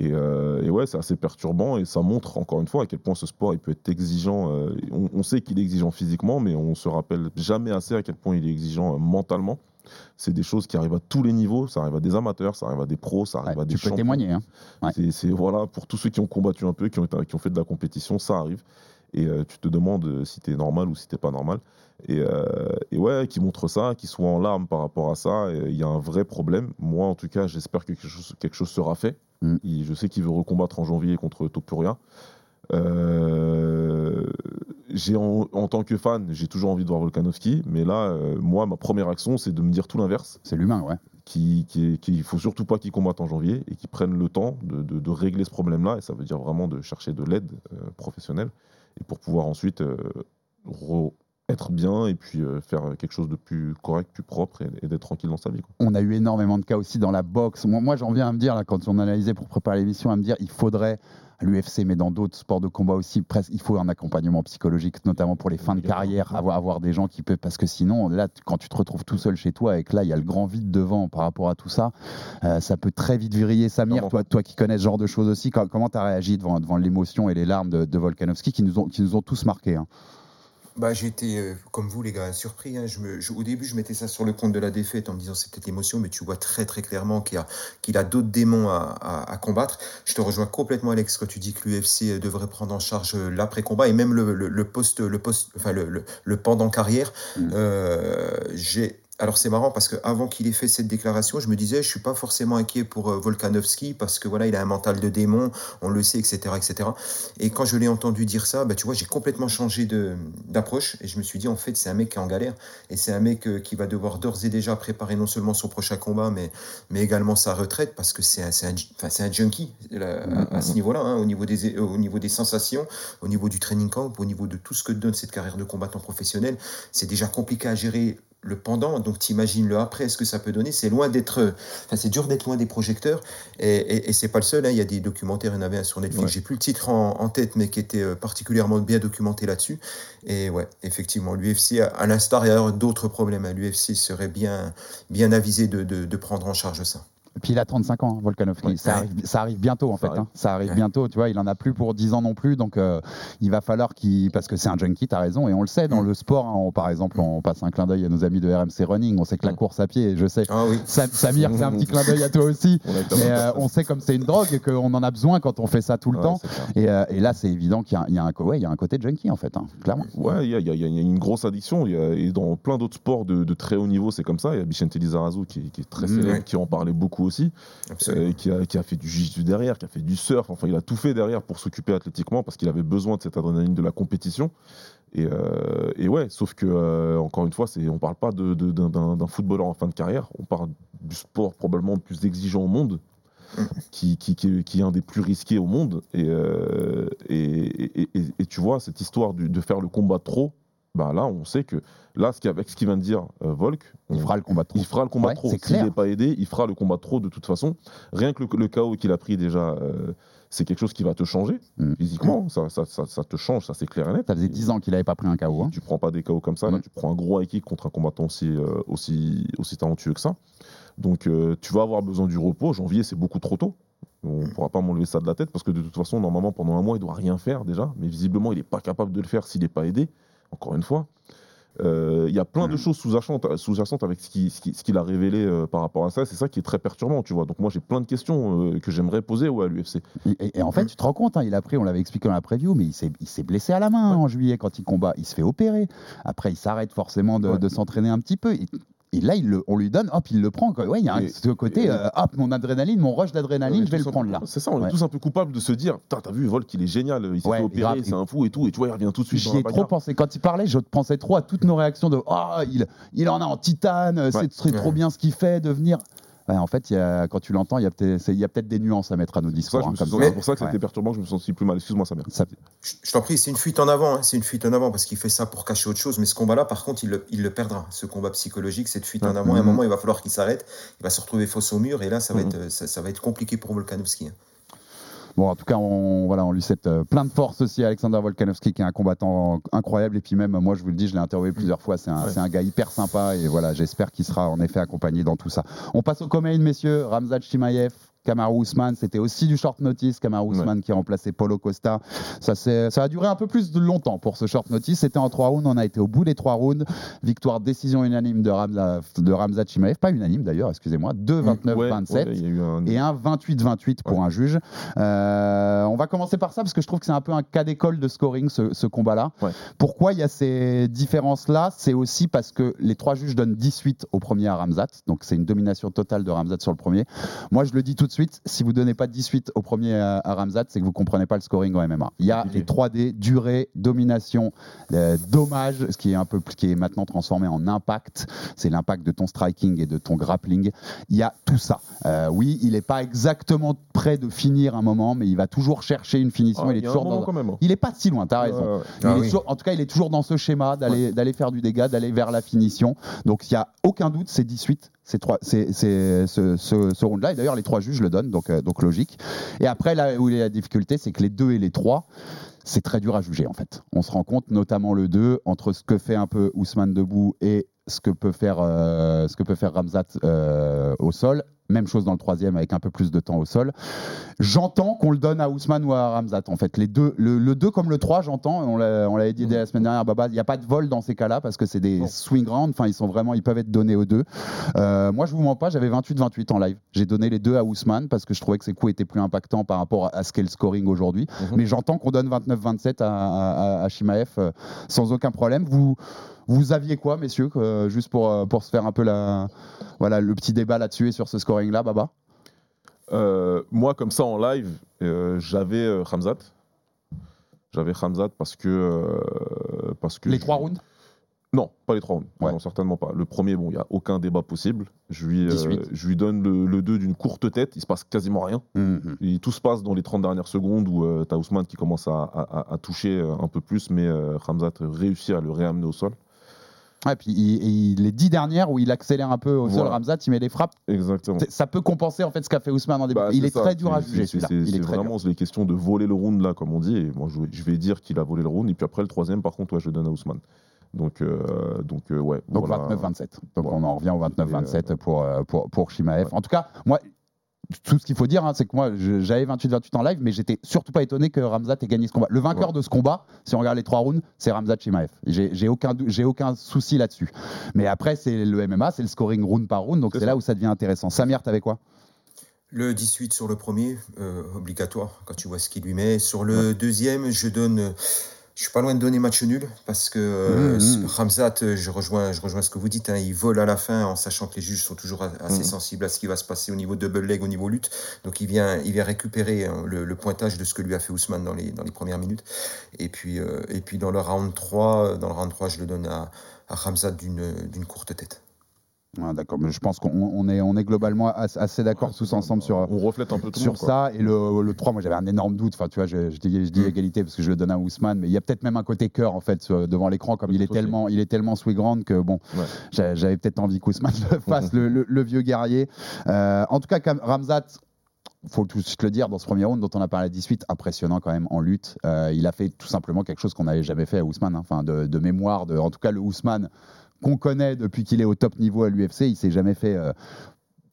Et, euh, et ouais, c'est assez perturbant et ça montre encore une fois à quel point ce sport il peut être exigeant. euh, on, on sait qu'il est exigeant physiquement, mais on se rappelle jamais assez à quel point il est exigeant mentalement. C'est des choses qui arrivent à tous les niveaux, ça arrive à des amateurs, ça arrive à des pros, ça arrive à des tu peux témoigner, hein. Ouais. C'est- C'est voilà pour tous ceux qui ont combattu un peu, qui ont, été- qui ont fait de la compétition, ça arrive. Et euh, tu te demandes euh, si t'es normal ou si t'es pas normal. Et, euh, et ouais, qui montre ça, qui soit en larmes par rapport à ça, il y a un vrai problème. Moi, en tout cas, j'espère que quelque chose, quelque chose sera fait. Mm. Je sais qu'il veut recombattre en janvier contre Topuria. Euh, j'ai en, en tant que fan, j'ai toujours envie de voir Volkanovski, mais là, euh, moi, ma première action, c'est de me dire tout l'inverse. C'est l'humain, ouais. Qui, qui, qui- faut surtout pas qu'il combatte en janvier et qu'il prenne le temps de, de- de régler ce problème-là. Et ça veut dire vraiment de chercher de l'aide euh, professionnelle et pour pouvoir ensuite euh, re- être bien et puis faire quelque chose de plus correct, plus propre et, et d'être tranquille dans sa vie. quoi. On a eu énormément de cas aussi dans la boxe. Moi, moi j'en viens à me dire, là, quand on analysait pour préparer l'émission, à me dire il faudrait, à l'UFC, mais dans d'autres sports de combat aussi, presque, il faut un accompagnement psychologique, notamment pour les fins de carrière, avoir, avoir des gens qui peuvent. Parce que sinon, là, quand tu te retrouves tout seul chez toi et que là, il y a le grand vide devant par rapport à tout ça, euh, ça peut très vite vriller. Samir, toi, toi qui connais ce genre de choses aussi, comment tu as réagi devant, devant l'émotion et les larmes de, de Volkanovski qui nous ont, qui nous ont tous marqués hein? Bah, été, euh, comme vous les gars, surpris. hein. Je me, je- au début, je mettais ça sur le compte de la défaite en me disant c'est peut-être l'émotion, mais tu vois très très clairement qu'il a, qu'il a d'autres démons à, à- à combattre. Je te rejoins complètement, Alex, quand tu dis que l'UFC devrait prendre en charge euh, l'après-combat et même le, le, le post, le post, enfin le, le, le pendant carrière. Euh, j'ai alors c'est marrant parce que avant qu'il ait fait cette déclaration, je me disais je suis pas forcément inquiet pour euh, Volkanovski parce que voilà il a un mental de démon, on le sait etc etc. Et quand je l'ai entendu dire ça, bah, tu vois j'ai complètement changé d'approche et je me suis dit en fait c'est un mec qui est en galère et c'est un mec euh, qui va devoir d'ores et déjà préparer non seulement son prochain combat mais mais également sa retraite parce que c'est un un, un junkie à, ce niveau-là hein, au niveau des au niveau des sensations, au niveau du training camp, au niveau de tout ce que donne cette carrière de combattant professionnel, c'est déjà compliqué à gérer le pendant, donc t'imagines le après, ce que ça peut donner. C'est loin d'être, enfin c'est dur d'être loin des projecteurs, et, et, et c'est pas le seul. hein. Il y a des documentaires, il y en avait un sur Netflix. Ouais. J'ai plus le titre en, en tête, mais qui était euh, particulièrement bien documenté là-dessus. Et ouais, effectivement, l'UFC, à l'instar, il y a d'autres problèmes. hein. L'UFC serait bien, bien avisé de, de, de prendre en charge ça. Puis il a 35 ans, hein, Volkanovski. Ouais. ça, arrive, ça arrive bientôt en fait. arrive. hein. Ça arrive Ouais. bientôt. Tu vois, il en a plus pour 10 ans non plus. Donc euh, il va falloir qu'il. Parce que c'est un junkie, t'as raison. Et on le sait dans Mm. le sport. hein, on- par exemple, on passe un clin d'œil à nos amis de RMC Running. On sait que la Mm. course à pied, je sais. Ah oui. Sam- Samir, c'est un petit clin d'œil à toi aussi. *laughs* On Mais euh, on sait comme c'est une drogue et qu'on en a besoin quand on fait ça tout le Ouais, temps. Et, euh, et là, c'est évident qu'il y a, y un, y a côté junkie en fait, hein, clairement. Ouais, il y a, y une grosse addiction. il y a- et dans plein d'autres sports de, de très haut niveau, c'est comme ça. Il y a Vicente Lizarazu qui, qui est très célèbre, qui en parlait beaucoup aussi, euh, qui, a, qui a fait du jiu derrière, qui a fait du surf. Enfin, il a tout fait derrière pour s'occuper athlétiquement parce qu'il avait besoin de cette adrénaline de la compétition. Et, euh, et ouais, sauf que, euh, encore une fois, c'est, on parle pas de, de- d'un, footballeur en fin de carrière. On parle du sport probablement le plus exigeant au monde. Qui, qui, qui, qui est un des plus risqués au monde. Et, euh, et, et, tu vois, cette histoire de faire le combat trop, bah là, on sait que là, ce avec ce qu'il vient de dire euh, Volk, Il fera le combat trop. il fera le combat Ouais, trop. S'il n'est pas aidé, il fera le combat trop de toute façon. Rien que le, le chaos qu'il a pris déjà, euh, c'est quelque chose qui va te changer Mm. physiquement. Ça, ça, ça, ça te change, ça c'est clair et net. Ça faisait 10 ans qu'il n'avait pas pris un KO. hein. Tu prends pas des KO comme ça, là, Mm. tu prends un gros high kick contre un combattant aussi, euh, aussi, aussi talentueux que ça. Donc tu vas avoir besoin du repos. Janvier, c'est beaucoup trop tôt. On ne pourra pas m'enlever ça de la tête parce que de toute façon, normalement, pendant un mois, il doit rien faire déjà. Mais visiblement, il n'est pas capable de le faire s'il n'est pas aidé. Encore une fois. Euh, Il y a plein de choses sous-jacentes sous-jacentes avec ce qu'il ce qui- ce qu'il a révélé euh, par rapport à ça. C'est ça qui est très perturbant, tu vois. Donc moi, j'ai plein de questions euh, que j'aimerais poser ouais, à l'UFC. Et, et- et en fait, tu te rends compte, hein, il a pris, on l'avait expliqué dans la preview, mais il s'est, blessé à la main en juillet quand il combat. Il se fait opérer. Après, il s'arrête forcément de, Ouais. s'entraîner un petit peu. Et là, il le- on lui donne, hop, il le prend. quoi. Ouais, il y a un- ce côté, et- euh, hop, mon adrénaline, mon rush d'adrénaline, je vais le prendre peu- là. C'est ça, on Ouais. est tous un peu coupables de se dire t'as vu, Volk, il est génial, il s'est Ouais, opérer, c'est un fou et tout. Et tu vois, il revient tout de suite. J'y ai trop pensé. Quand il parlait, je pensais trop à toutes nos réactions de Ah, il, il en a en titane, c'est trop bien ce qu'il fait, devenir. Ouais, en fait, il y a- quand tu l'entends, il y a peut-être c'est- il y a peut-être des nuances à mettre à nos C'est pour ça discours. hein, c'est pour ça que c'était Ouais. perturbant, je me sens plus mal. Excuse-moi, Samir. Ça- Je, je t'en prie, c'est une fuite en avant, hein, c'est une fuite en avant parce qu'il fait ça pour cacher autre chose. Mais ce combat-là, par contre, il le, il le perdra. Ce combat psychologique, cette fuite en avant, à un Mhm. moment, il va falloir qu'il s'arrête. Il va se retrouver face au mur et là, ça va, Mhm. être, euh, ça, ça va être compliqué pour Volkanovski. hein. Bon, en tout cas, on, voilà, on lui souhaite euh, plein de force aussi à Alexander Volkanovski, qui est un combattant incroyable. Et puis même, moi, je vous le dis, je l'ai interviewé plusieurs fois. C'est un, Ouais. c'est un gars hyper sympa. Et voilà, j'espère qu'il sera en effet accompagné dans tout ça. On passe au Comain, messieurs. Ramzat Chimaev. Kamaru Usman, c'était aussi du short notice. Kamaru Usman qui a remplacé Paulo Costa. Ça, ça a duré un peu plus de longtemps pour ce short notice. C'était en trois rounds. On a été au bout des trois rounds. Victoire décision unanime de Ramzat, de Chimaev. Pas unanime d'ailleurs, excusez-moi. 2-29-27 Ouais, ouais, il y a eu un. et un 28-28 pour un juge. Euh, on va commencer par ça parce que je trouve que c'est un peu un cas d'école de scoring ce, ce combat-là. Pourquoi il y a ces différences-là? C'est aussi parce que les trois juges donnent 18 au premier à Ramzat, donc c'est une domination totale de Ramzat sur le premier. Moi, je le dis tout de suite, si vous donnez pas 18 au premier à, à Ramzat, c'est que vous comprenez pas le scoring en MMA. Il y a les 3D, durée, domination, euh, dommage, ce qui est un peu qui est maintenant transformé en impact. C'est l'impact de ton striking et de ton grappling. Il y a tout ça. Euh, oui, il n'est pas exactement prêt de finir un moment, mais il va toujours chercher une finition. Ah, il est y toujours dans- quand même. hein. il est pas si loin, t'as raison. Il Ah est oui. toujours- en tout cas, il est toujours dans ce schéma d'aller d'aller faire du dégât, d'aller vers la finition. Donc, il n'y a aucun doute, c'est 18. C'est trois, c'est, c'est- ce, ce- ce round-là. Et d'ailleurs, les trois juges le donnent, donc, euh, donc logique. Et après, là où il y a la difficulté, c'est que les deux et les trois, c'est très dur à juger, en fait. On se rend compte, notamment le 2, entre ce que fait un peu Ousmane debout et ce que peut faire, euh, ce que peut faire Ramzat euh, au sol. Même chose dans le troisième avec un peu plus de temps au sol. J'entends qu'on le donne à Ousmane ou à Ramzat. En fait, les deux, le, le 2 comme le 3, j'entends. On l'a- on l'avait dit dès la semaine dernière, Baba. Il n'y a pas de vol dans ces cas-là parce que c'est des swing rounds. Enfin, ils sont vraiment, ils peuvent être donnés aux deux. Euh, moi, je vous mens pas, j'avais 28-28 en live. J'ai donné les deux à Ousmane parce que je trouvais que ses coups étaient plus impactants par rapport à ce qu'est le scoring aujourd'hui. Mais j'entends qu'on donne 29-27 à, à, à Shimaev euh, sans aucun problème. Vous, vous aviez quoi, messieurs, que- juste pour, euh, pour se faire un peu la, voilà, le petit débat là-dessus et sur ce scoring-là, Baba Euh, moi, comme ça en live, euh, j'avais euh, Hamzat. J'avais Hamzat parce que. euh, parce que Les je- trois rounds? Non, pas les trois rounds. Non, certainement pas. Le premier, bon, il n'y a aucun débat possible. Je lui, euh, 18. je lui donne le, 2 d'une courte tête. Il se passe quasiment rien. Et tout se passe dans les 30 dernières secondes où tu as Ousmane qui commence à, à- à- à toucher euh, un peu plus, mais euh, Hamzat réussit à le réamener au sol. Ouais, puis il- il- les dix dernières où il accélère un peu au sol. Ramzat, il met les frappes. Exactement. Ça peut compenser en fait ce qu'a fait Ousmane en début. Bah, il est très dur à juger c'est- celui-là. C'est Il est c'est très dur. vraiment les questions de voler le round là, comme on dit. Et moi, je, je vais dire qu'il a volé le round. Et puis après, le troisième, par contre, ouais, je le donne à Ousmane. Donc, euh, donc euh, ouais. Donc voilà. 29-27. Donc on en revient au 29-27 pour, euh, pour, pour Shimaev. En tout cas, moi, tout ce qu'il faut dire, hein, c'est que moi, j'avais 28-28 en live, mais j'étais surtout pas étonné que Ramzat ait gagné ce combat. Le vainqueur de ce combat, si on regarde les trois rounds, c'est Ramzat Shimaev. J'ai j'ai aucun, aucun souci là-dessus. Mais après, c'est le MMA, c'est le scoring round par round, donc c'est là où ça devient intéressant. Samir, t'avais quoi? Le 18 sur le premier, euh, obligatoire, quand tu vois ce qu'il lui met. Sur le deuxième, je donne. Je suis pas loin de donner match nul parce que euh, Mmh, mmh. Ramzat, euh, je rejoins, je rejoins ce que vous dites, hein, il vole à la fin en sachant que les juges sont toujours assez Mmh. sensibles à ce qui va se passer au niveau double leg, au niveau lutte. Donc il vient, il vient récupérer hein, le, le pointage de ce que lui a fait Ousmane dans les, dans les premières minutes. Et puis, euh, et puis dans le round 3, dans le round 3, je le donne à, à Ramzat d'une d'une courte tête. Ouais, D'accord, mais je pense qu'on on est, on est globalement as- assez d'accord tous ensemble sur, On reflète un peu tout sur monde, ça. Et le, le 3, moi j'avais un énorme doute. Enfin, tu vois, je, je dis, je dis égalité parce que je le donne à Ousmane, mais il y a peut-être même un côté cœur en fait sur- devant l'écran, comme il est, tellement, il est tellement swing que bon, j'a- j'avais peut-être envie qu'Ousmane le *laughs* fasse, le, le- le vieux guerrier. Euh, en tout cas, Ramzat. Faut tout de suite le dire, dans ce premier round dont on a parlé à 18, impressionnant quand même en lutte. Euh, il a fait tout simplement quelque chose qu'on n'avait jamais fait à Ousmane. hein. Enfin, de, de mémoire, de, en tout cas le Ousmane qu'on connaît depuis qu'il est au top niveau à l'UFC, il s'est jamais fait euh,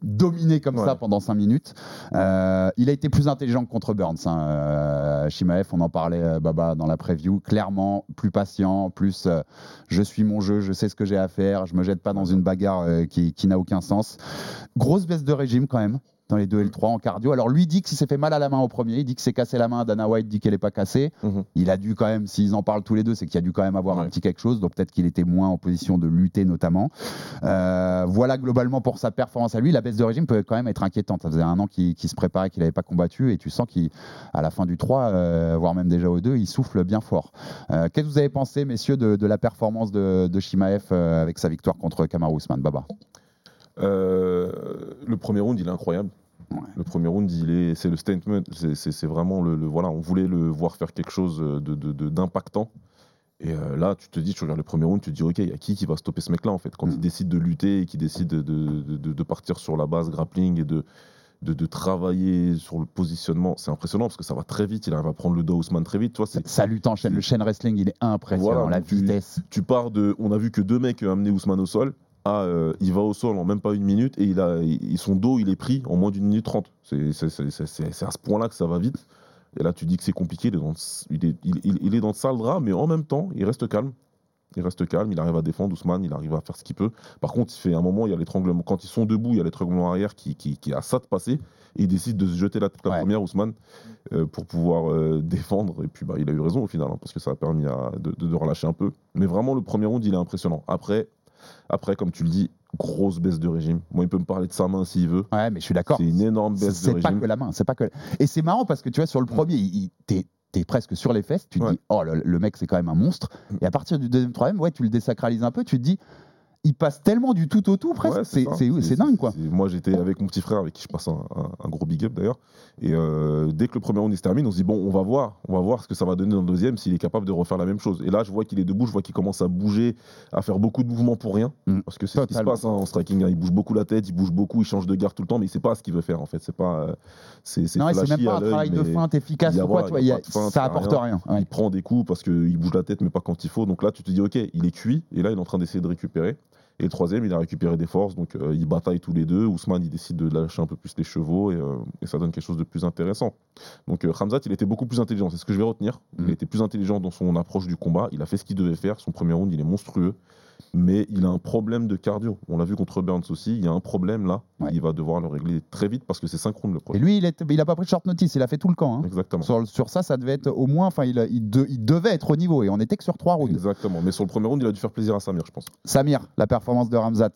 dominer comme ça pendant 5 minutes. Euh, il a été plus intelligent que contre Burns. Hein. Euh, Shimaev, on en parlait, euh, Baba, dans la preview. Clairement, plus patient, plus euh, je suis mon jeu, je sais ce que j'ai à faire, je me jette pas dans une bagarre euh, qui, qui n'a aucun sens. Grosse baisse de régime quand même. Dans les 2 et le 3 en cardio. Alors lui dit qu'il s'est fait mal à la main au premier, il dit que s'est cassé la main, Dana White dit qu'elle n'est pas cassée. Il a dû quand même, s'ils en parlent tous les deux, c'est qu'il a dû quand même avoir un petit quelque chose, donc peut-être qu'il était moins en position de lutter notamment. Euh, voilà globalement pour sa performance à lui. La baisse de régime peut quand même être inquiétante. Ça faisait un an qu'il se préparait, qu'il n'avait pas combattu, et tu sens qu'à la fin du 3, euh, voire même déjà au 2, il souffle bien fort. Euh, Qu'est-ce que vous avez pensé, messieurs, de, de la performance de, de Shimaev avec sa victoire contre Kamaru Usman? Baba le premier round, il est incroyable. Le premier round, il est, c'est le statement. C'est, vraiment le, le- voilà, on voulait le voir faire quelque chose de, d'impactant. Et euh, là, tu te dis, tu regardes le premier round, tu te dis, ok, il y a qui qui va stopper ce mec-là en fait? Quand il décide de lutter et qui décide de, de- de- de partir sur la base grappling et de, de, travailler sur le positionnement, c'est impressionnant parce que ça va très vite. Il arrive à prendre le dos Ousmane très vite. Toi, Sa lutte en chaîne, le chaîne wrestling, il est impressionnant. la tu- vitesse. Tu pars de. On a vu que deux mecs amenaient Ousmane au sol. À, euh, il va au sol en même pas une minute et il a, il- son dos il est pris en moins d'une minute trente. C'est à ce point-là que ça va vite. Et là, tu dis que c'est compliqué. Il est, dans, le- il, est, il, il- il est dans le sale drap, mais en même temps, il reste calme. Il reste calme, il arrive à défendre Ousmane, il arrive à faire ce qu'il peut. Par contre, il fait un moment, il y a l'étranglement. Quand ils sont debout, il y a l'étranglement arrière qui, qui, qui a ça de passer. Et il décide de se jeter la tête la première, Ousmane, euh, pour pouvoir euh, défendre. Et puis, bah, il a eu raison au final, hein, parce que ça a permis à- de, de- de relâcher un peu. Mais vraiment, le premier round, il est impressionnant. Après, après comme tu le dis, grosse baisse de régime. Moi, il peut me parler de sa main s'il veut. Ouais, mais je suis d'accord. C'est une énorme baisse de C'est régime. pas que la main, c'est pas que. Et c'est marrant parce que tu vois sur le premier, il, il- t'es t'es presque sur les fesses, tu te dis oh le, le mec c'est quand même un monstre. Et à partir du deuxième troisième, ouais, tu le désacralises un peu, tu te dis il passe tellement du tout au tout presque, Ouais, c'est dingue quoi. Moi, j'étais avec mon petit frère, avec qui je passe un, un- un gros big up d'ailleurs. Et euh, dès que le premier round il se termine, on se dit bon, on va voir, on va voir ce que ça va donner dans le deuxième, s'il est capable de refaire la même chose. Et là, je vois qu'il est debout, je vois qu'il commence à bouger, à faire beaucoup de mouvements pour rien, parce que c'est ce qui se passe hein, en striking. hein. Il bouge beaucoup la tête, il bouge beaucoup, il change de garde tout le temps, mais il sait pas ce qu'il veut faire en fait. C'est pas, euh, c'est Non, même pas un travail de feinte efficace ou quoi, tu vois, feinte, ça apporte rien, ouais. Il prend des coups parce qu'il bouge la tête, mais pas quand il faut. Donc là, tu te dis ok, il est cuit, et là, il est en train d'essayer de récupérer. Et le troisième, il a récupéré des forces, donc euh, ils bataillent tous les deux. Ousmane, il décide de lâcher un peu plus les chevaux et, euh, et ça donne quelque chose de plus intéressant. Donc euh, Khamzat, il était beaucoup plus intelligent, c'est ce que je vais retenir. Il était plus intelligent dans son approche du combat. Il a fait ce qu'il devait faire. Son premier round, il est monstrueux. Mais il a un problème de cardio. On l'a vu contre Burns aussi. Il y a un problème là. Il va devoir le régler très vite parce que c'est synchrone le Et problème. lui, il, est, il a pas pris de short notice, il a fait tout le camp. hein. Exactement. Sur, sur ça, ça devait être au moins, enfin, il, il, de- il devait être au niveau et on était que sur trois rounds. Exactement. Mais sur le premier round, il a dû faire plaisir à Samir, je pense. Samir, la performance de Ramzat.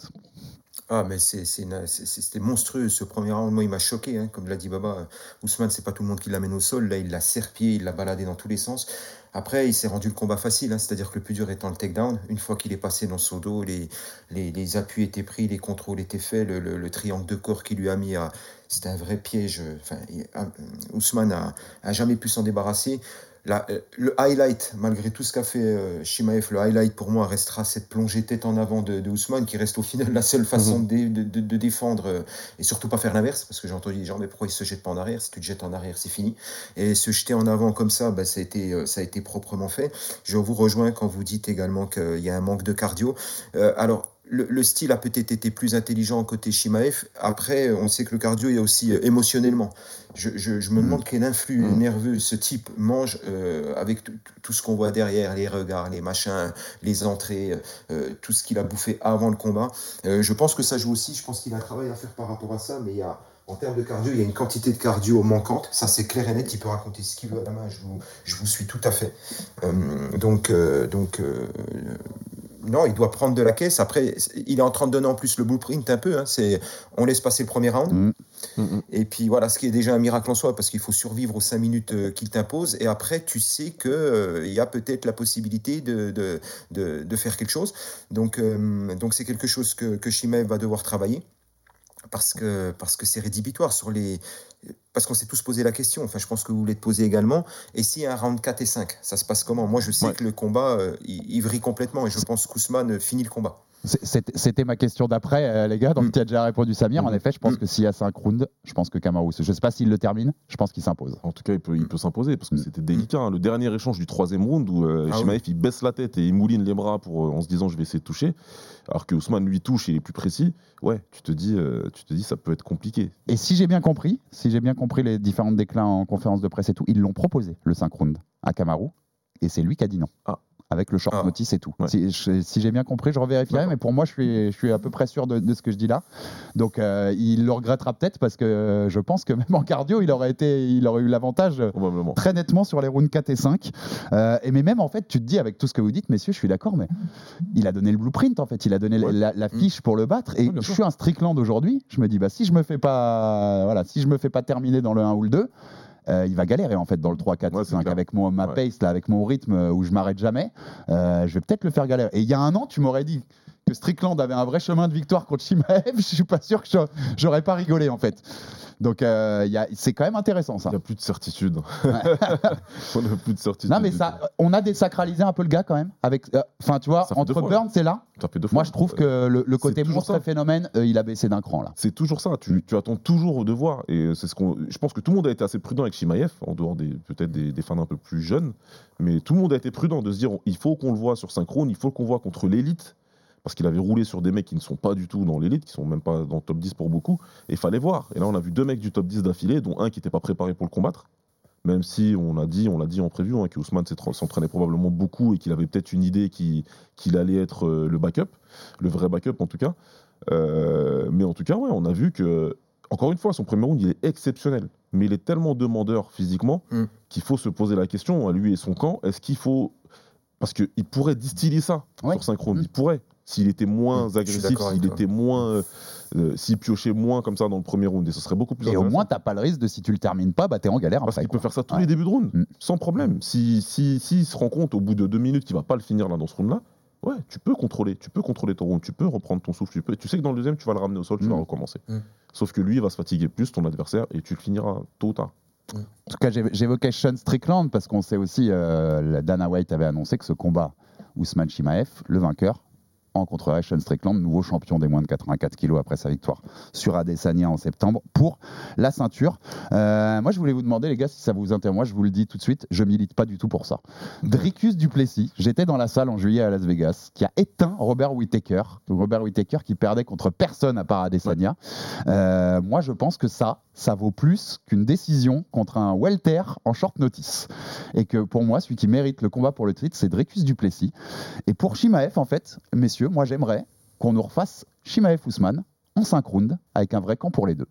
Ah, mais c'était monstrueux ce premier round. Moi, il m'a choqué, hein, comme l'a dit Baba. Euh, Ousmane, c'est pas tout le monde qui l'amène au sol. Là, il l'a serpié, il l'a baladé dans tous les sens. Après, il s'est rendu le combat facile, hein, c'est-à-dire que le plus dur étant le takedown. Une fois qu'il est passé dans son dos, les, les, les appuis étaient pris, les contrôles étaient faits, le, le- le triangle de corps qu'il lui a mis, à- c'était un vrai piège. Enfin, il- ah, Ousmane a, a jamais pu s'en débarrasser. La- euh, le highlight, malgré tout ce qu'a fait euh, Shimaev, le highlight pour moi restera cette plongée tête en avant de, de Ousmane qui reste au final la seule façon Mhm. de, de- de- de défendre euh, et surtout pas faire l'inverse parce que j'ai entendu des gens mais pourquoi il se jette pas en arrière? Si tu te jettes en arrière c'est fini. Et se jeter en avant comme ça bah, ça, a été, euh, ça a été proprement fait. Je vous rejoins quand vous dites également qu'il y a un manque de cardio. Euh, alors le, le style a peut-être été plus intelligent côté Shimaev. Après, on sait que le cardio est aussi euh, émotionnellement. Je, je- je me demande quel influx nerveux ce type mange euh, avec tout- ce qu'on voit derrière, les regards, les machins, les entrées, euh, tout ce qu'il a bouffé avant le combat. Je pense que ça joue aussi. Je pense qu'il a un travail à faire par rapport à ça, mais il y a. En termes de cardio, il y a une quantité de cardio manquante. Ça, c'est clair et net. Il peut raconter ce qu'il veut à la main. Je vous, je vous suis tout à fait. Donc, donc non, il doit prendre de la caisse. Après, il est en train de donner en plus le blueprint un peu. hein. C'est, on laisse passer le premier round. Et puis voilà, ce qui est déjà un miracle en soi, parce qu'il faut survivre aux 5 minutes euh, qu'il t'impose. Et après, tu sais qu'il y a peut-être la possibilité de, de, de, de faire quelque chose. Donc, euh, donc c'est quelque chose que, que Shimaev va devoir travailler. Parce que parce que c'est rédhibitoire sur les parce qu'on s'est tous posé la question. Enfin, je pense que vous voulez te poser également. Et s'il y a un round 4 et 5, ça se passe comment? Moi, je sais que le combat, euh, il, il vrille complètement. Et je pense qu'Ousmane finit le combat. C'était ma question d'après, euh, les gars. Donc, Mm. tu as déjà répondu Samir. En effet, je pense que s'il y a 5 rounds, je pense que Kamaru, je sais pas s'il le termine, je pense qu'il s'impose. En tout cas, il peut, il peut s'imposer parce que c'était délicat. hein. Le dernier échange du troisième round où euh, Ah oui. Shimaev il baisse la tête et il mouline les bras pour, euh, en se disant je vais essayer de toucher, alors que Ousmane lui touche et il est plus précis. Ouais, tu te dis, euh, tu te dis ça peut être compliqué. Et si j'ai bien compris, si j'ai bien compris les différents déclins en conférence de presse et tout, ils l'ont proposé, le 5 rounds, à Kamaru, et c'est lui qui a dit non. Avec le short notice et tout. Si, j'ai bien compris, je revérifierai, mais pour moi, je suis, je suis à peu près sûr de, de ce que je dis là. Donc, euh, il le regrettera peut-être parce que euh, je pense que même en cardio, il aurait, été, il aurait eu l'avantage très nettement sur les rounds 4 et 5. Euh, et mais même en fait, tu te dis avec tout ce que vous dites, messieurs, je suis d'accord, mais il a donné le blueprint en fait, il a donné la- la, la fiche pour le battre. Et je suis un Strickland aujourd'hui. Je me dis, bah si je me fais pas, voilà, si je me fais pas terminer dans le 1 ou le 2. Euh, il va galérer en fait dans le 3, 4, 5 avec mon, ma pace, là, avec mon rythme euh, où je m'arrête jamais. euh, je vais peut-être le faire galérer. Et il y a un an, tu m'aurais dit que Strickland avait un vrai chemin de victoire contre Shimaev. *laughs* Je suis pas sûr que j'a- j'aurais pas rigolé en fait. Donc euh, c'est quand même intéressant ça. Il n'y a plus de certitude. *laughs* On n'a plus de certitude. Non mais ça, on a désacralisé un peu le gars quand même. Avec, euh, enfin tu vois, entre fois, Burns et là, Ça fait deux moi fois. je trouve que le, le côté monstre phénomène, euh, il a baissé d'un cran là. C'est toujours ça. Tu, tu attends toujours de voir. Et c'est ce qu'on. Je pense que tout le monde a été assez prudent avec Shimaev, en dehors des peut-être des, des fans un peu plus jeunes. Mais tout le monde a été prudent de se dire il faut qu'on le voit sur synchrone, il faut qu'on le voit contre l'élite. Parce qu'il avait roulé sur des mecs qui ne sont pas du tout dans l'élite, qui sont même pas dans le top 10 pour beaucoup. Et il fallait voir. Et là, on a vu deux mecs du top 10 d'affilée, dont un qui n'était pas préparé pour le combattre. Même si on a dit, on l'a dit en prévu, hein, qu'Ousmane s'est- s'entraînait probablement beaucoup et qu'il avait peut-être une idée qui- qu'il allait être euh, le backup, le vrai backup en tout cas. Euh, mais en tout cas, ouais, on a vu que, encore une fois, son premier round, il est exceptionnel. Mais il est tellement demandeur physiquement qu'il faut se poser la question, à lui et son camp, est-ce qu'il faut. Parce qu'il pourrait distiller ça sur 5 rounds. Il pourrait. S'il était moins agressif, s'il était moins. euh, euh, s'il piochait moins comme ça dans le premier round. Et ce serait beaucoup plus Et au moins t'as pas le risque de si tu le termines pas, bah t'es en galère Parce qu'il peut faire ça tous Ouais. les débuts de round, sans problème. Si, si, s'il se rend compte au bout de deux minutes qu'il va pas le finir là dans ce round-là, ouais, tu peux contrôler, tu peux contrôler ton round, tu peux reprendre ton souffle, tu peux. Tu sais que dans le deuxième, tu vas le ramener au sol, tu vas recommencer. Sauf que lui, il va se fatiguer plus, ton adversaire, et tu le finiras tôt ou tard. En tout cas, j'év- j'évoquais Sean Strickland parce qu'on sait aussi, euh, Dana White avait annoncé que ce combat Ousmane Chimaev, le vainqueur, rencontrerait Sean Strickland, nouveau champion des moins de 84 kilos après sa victoire sur Adesanya en septembre pour la ceinture. Euh, moi, je voulais vous demander, les gars, si ça vous intéresse. Moi, je vous le dis tout de suite, je milite pas du tout pour ça. Dricus Duplessis, j'étais dans la salle en juillet à Las Vegas, qui a éteint Robert Whittaker. Robert Whittaker qui perdait contre personne à part Adesanya. Euh, moi, je pense que ça, ça vaut plus qu'une décision contre un welter en short notice. Et que pour moi, celui qui mérite le combat pour le titre, c'est Dricus Duplessis. Et pour Shimaev, en fait, messieurs, moi j'aimerais qu'on nous refasse Shimaev Ousmane en 5 rounds avec un vrai camp pour les deux.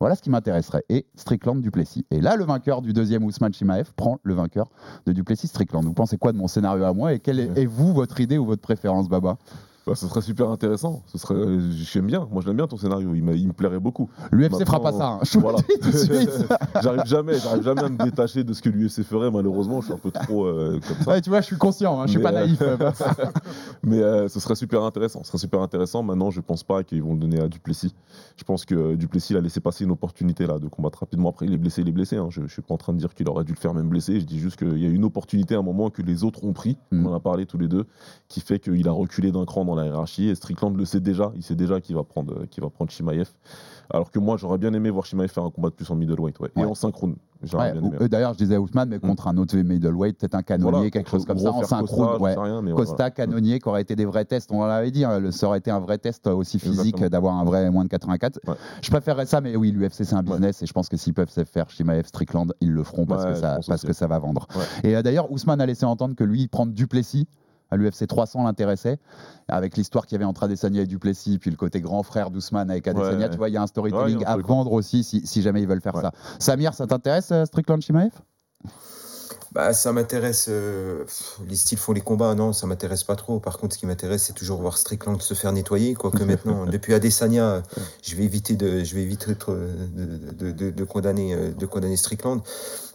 Voilà ce qui m'intéresserait. Et Strickland Duplessis. Et là, le vainqueur du deuxième Ousmane Shimaev prend le vainqueur de Duplessis Strickland. Vous pensez quoi de mon scénario à moi et quelle est, est vous votre idée ou votre préférence, Baba? Bah, ce serait super intéressant. Ce serait, euh, j'aime bien. Moi, j'aime bien ton scénario. Il, il me plairait beaucoup. L'UFC fera pas ça, hein. Je tout de suite. *laughs* j'arrive jamais, j'arrive jamais à me détacher de ce que l'UFC ferait. Malheureusement, je suis un peu trop euh, comme ça. Ouais, tu vois, je suis conscient, hein, je suis Mais, pas euh, naïf. *laughs* Mais euh, ce serait super intéressant. Ce serait super intéressant. Maintenant, je pense pas qu'ils vont le donner à Duplessis. Je pense que Duplessis il a laissé passer une opportunité là de combattre rapidement. Après, il est blessé, il est blessé. hein. Je, je suis pas en train de dire qu'il aurait dû le faire même blessé. Je dis juste qu'il y a une opportunité à un moment que les autres ont pris. Mm. On en a parlé tous les deux, qui fait qu'il a reculé d'un cran dans la hiérarchie. Et Strickland le sait déjà. Il sait déjà qu'il va prendre, euh, qu'il va prendre Shimaev. Alors que moi, j'aurais bien aimé voir Shimaev faire un combat de plus en middleweight, ouais. Ouais. et en synchrone. Ouais, ou- euh, D'ailleurs, je disais Ousmane, mais contre un autre middleweight, peut-être un canonnier, Voilà, quelque chose comme ça, en synchrone. Costa, rien, Costa, canonnier, qui aurait été des vrais tests. On l'avait dit, hein, le- ça aurait été un vrai test aussi physique d'avoir un vrai moins de 84. Ouais. Je préférerais ça, mais oui, l'UFC c'est un business et je pense que s'ils peuvent se faire Shimaev Strickland, ils le feront parce, que, ça, pense parce aussi. que ça va vendre. Et euh, d'ailleurs, Ousmane a laissé entendre que lui, prendre Duplessis à l'UFC 300 l'intéressait, avec l'histoire qu'il y avait entre Adesanya et Duplessis, puis le côté grand frère d'Ousmane avec Adesanya, Ouais. tu vois, il y a un storytelling a un à vendre aussi si, si jamais ils veulent faire Ouais. ça. Samir, ça t'intéresse, euh, Strickland Shimaev? Bah, ça m'intéresse. euh, les styles font les combats, non, ça m'intéresse pas trop. Par contre, ce qui m'intéresse, c'est toujours voir Strickland se faire nettoyer. Quoique maintenant, *laughs* depuis Adesanya, je vais éviter de, je vais éviter de, de, de- de condamner, euh, de condamner Strickland.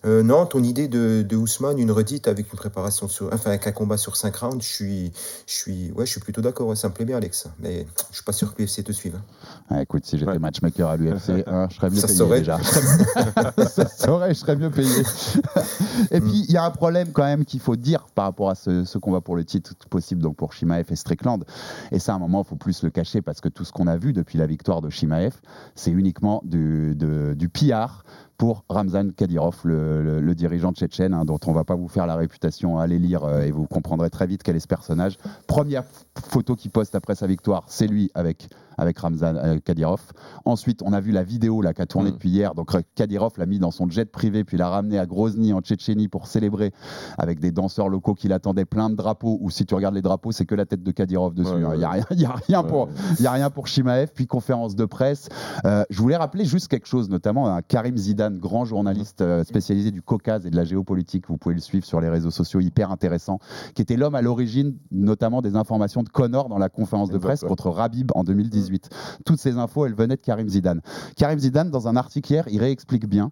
Euh, non, ton idée de, de Ousmane, une redite avec une préparation sur, enfin avec un combat sur 5 rounds, je suis, je suis, ouais, je suis plutôt d'accord. ouais, ça me plaît bien, Alex. Mais je suis pas sûr que l'UFC te suive. hein. Ah, écoute, si j'étais Ouais. matchmaker à l'UFC, *laughs* hein, je serais mieux Ça payé saurait. déjà. *laughs* ça se saurait, je serais mieux payé. *laughs* et puis, il y a un problème quand même qu'il faut dire par rapport à ce, ce combat pour le titre possible donc pour Shimaev et Strickland. Et ça, à un moment, il faut plus le cacher parce que tout ce qu'on a vu depuis la victoire de Shimaev, c'est uniquement du, de- du PR pour Ramzan Kadyrov, le, dirigeant tchétchène, hein, dont on va pas vous faire la réputation. Allez lire euh, et vous comprendrez très vite quel est ce personnage. Première photo qu'il poste après sa victoire, c'est lui avec, avec Ramzan euh, Kadyrov. Ensuite, on a vu la vidéo là, qui a tourné Mm. depuis hier. Donc euh, Kadyrov l'a mis dans son jet privé, puis l'a ramené à Grozny en Tchétchénie pour célébrer avec des danseurs locaux qui l'attendaient, plein de drapeaux. Ou si tu regardes les drapeaux, c'est que la tête de Kadyrov dessus. Hein. Il ouais. n'y a rien, il y a rien pour, y a rien pour Shimaev. Puis conférence de presse. Euh, je voulais rappeler juste quelque chose, notamment à Karim Zidane, grand journaliste euh, spécialisé du Caucase et de la géopolitique. Vous pouvez le suivre sur les réseaux sociaux, hyper intéressant, qui était l'homme à l'origine, notamment des informations de Connor dans la conférence de presse contre Rabib en 2018. Toutes ces infos, elles venaient de Karim Zidane. Karim Zidane, dans un article hier, il réexplique bien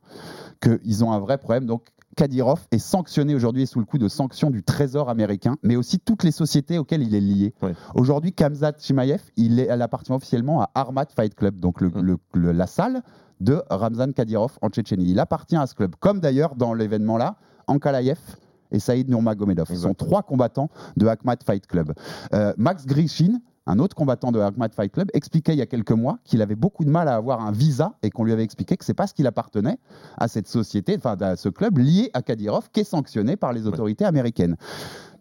qu'ils ont un vrai problème. Donc, Kadyrov est sanctionné aujourd'hui et sous le coup de sanctions du Trésor américain, mais aussi toutes les sociétés auxquelles il est lié. Aujourd'hui, Kamzat Chimaev, il est, elle appartient officiellement à Armat Fight Club, donc le- Mm. le- la salle de Ramzan Kadyrov en Tchétchénie. Il appartient à ce club, comme d'ailleurs dans l'événement là, Ankalaev et Saïd Nurmagomedov. Ils sont trois combattants de Akhmat Fight Club. Euh, Max Grishin, un autre combattant de Akhmat Fight Club, expliquait il y a quelques mois qu'il avait beaucoup de mal à avoir un visa et qu'on lui avait expliqué que c'est parce qu'il appartenait à cette société, enfin à ce club lié à Kadyrov, qui est sanctionné par les autorités américaines.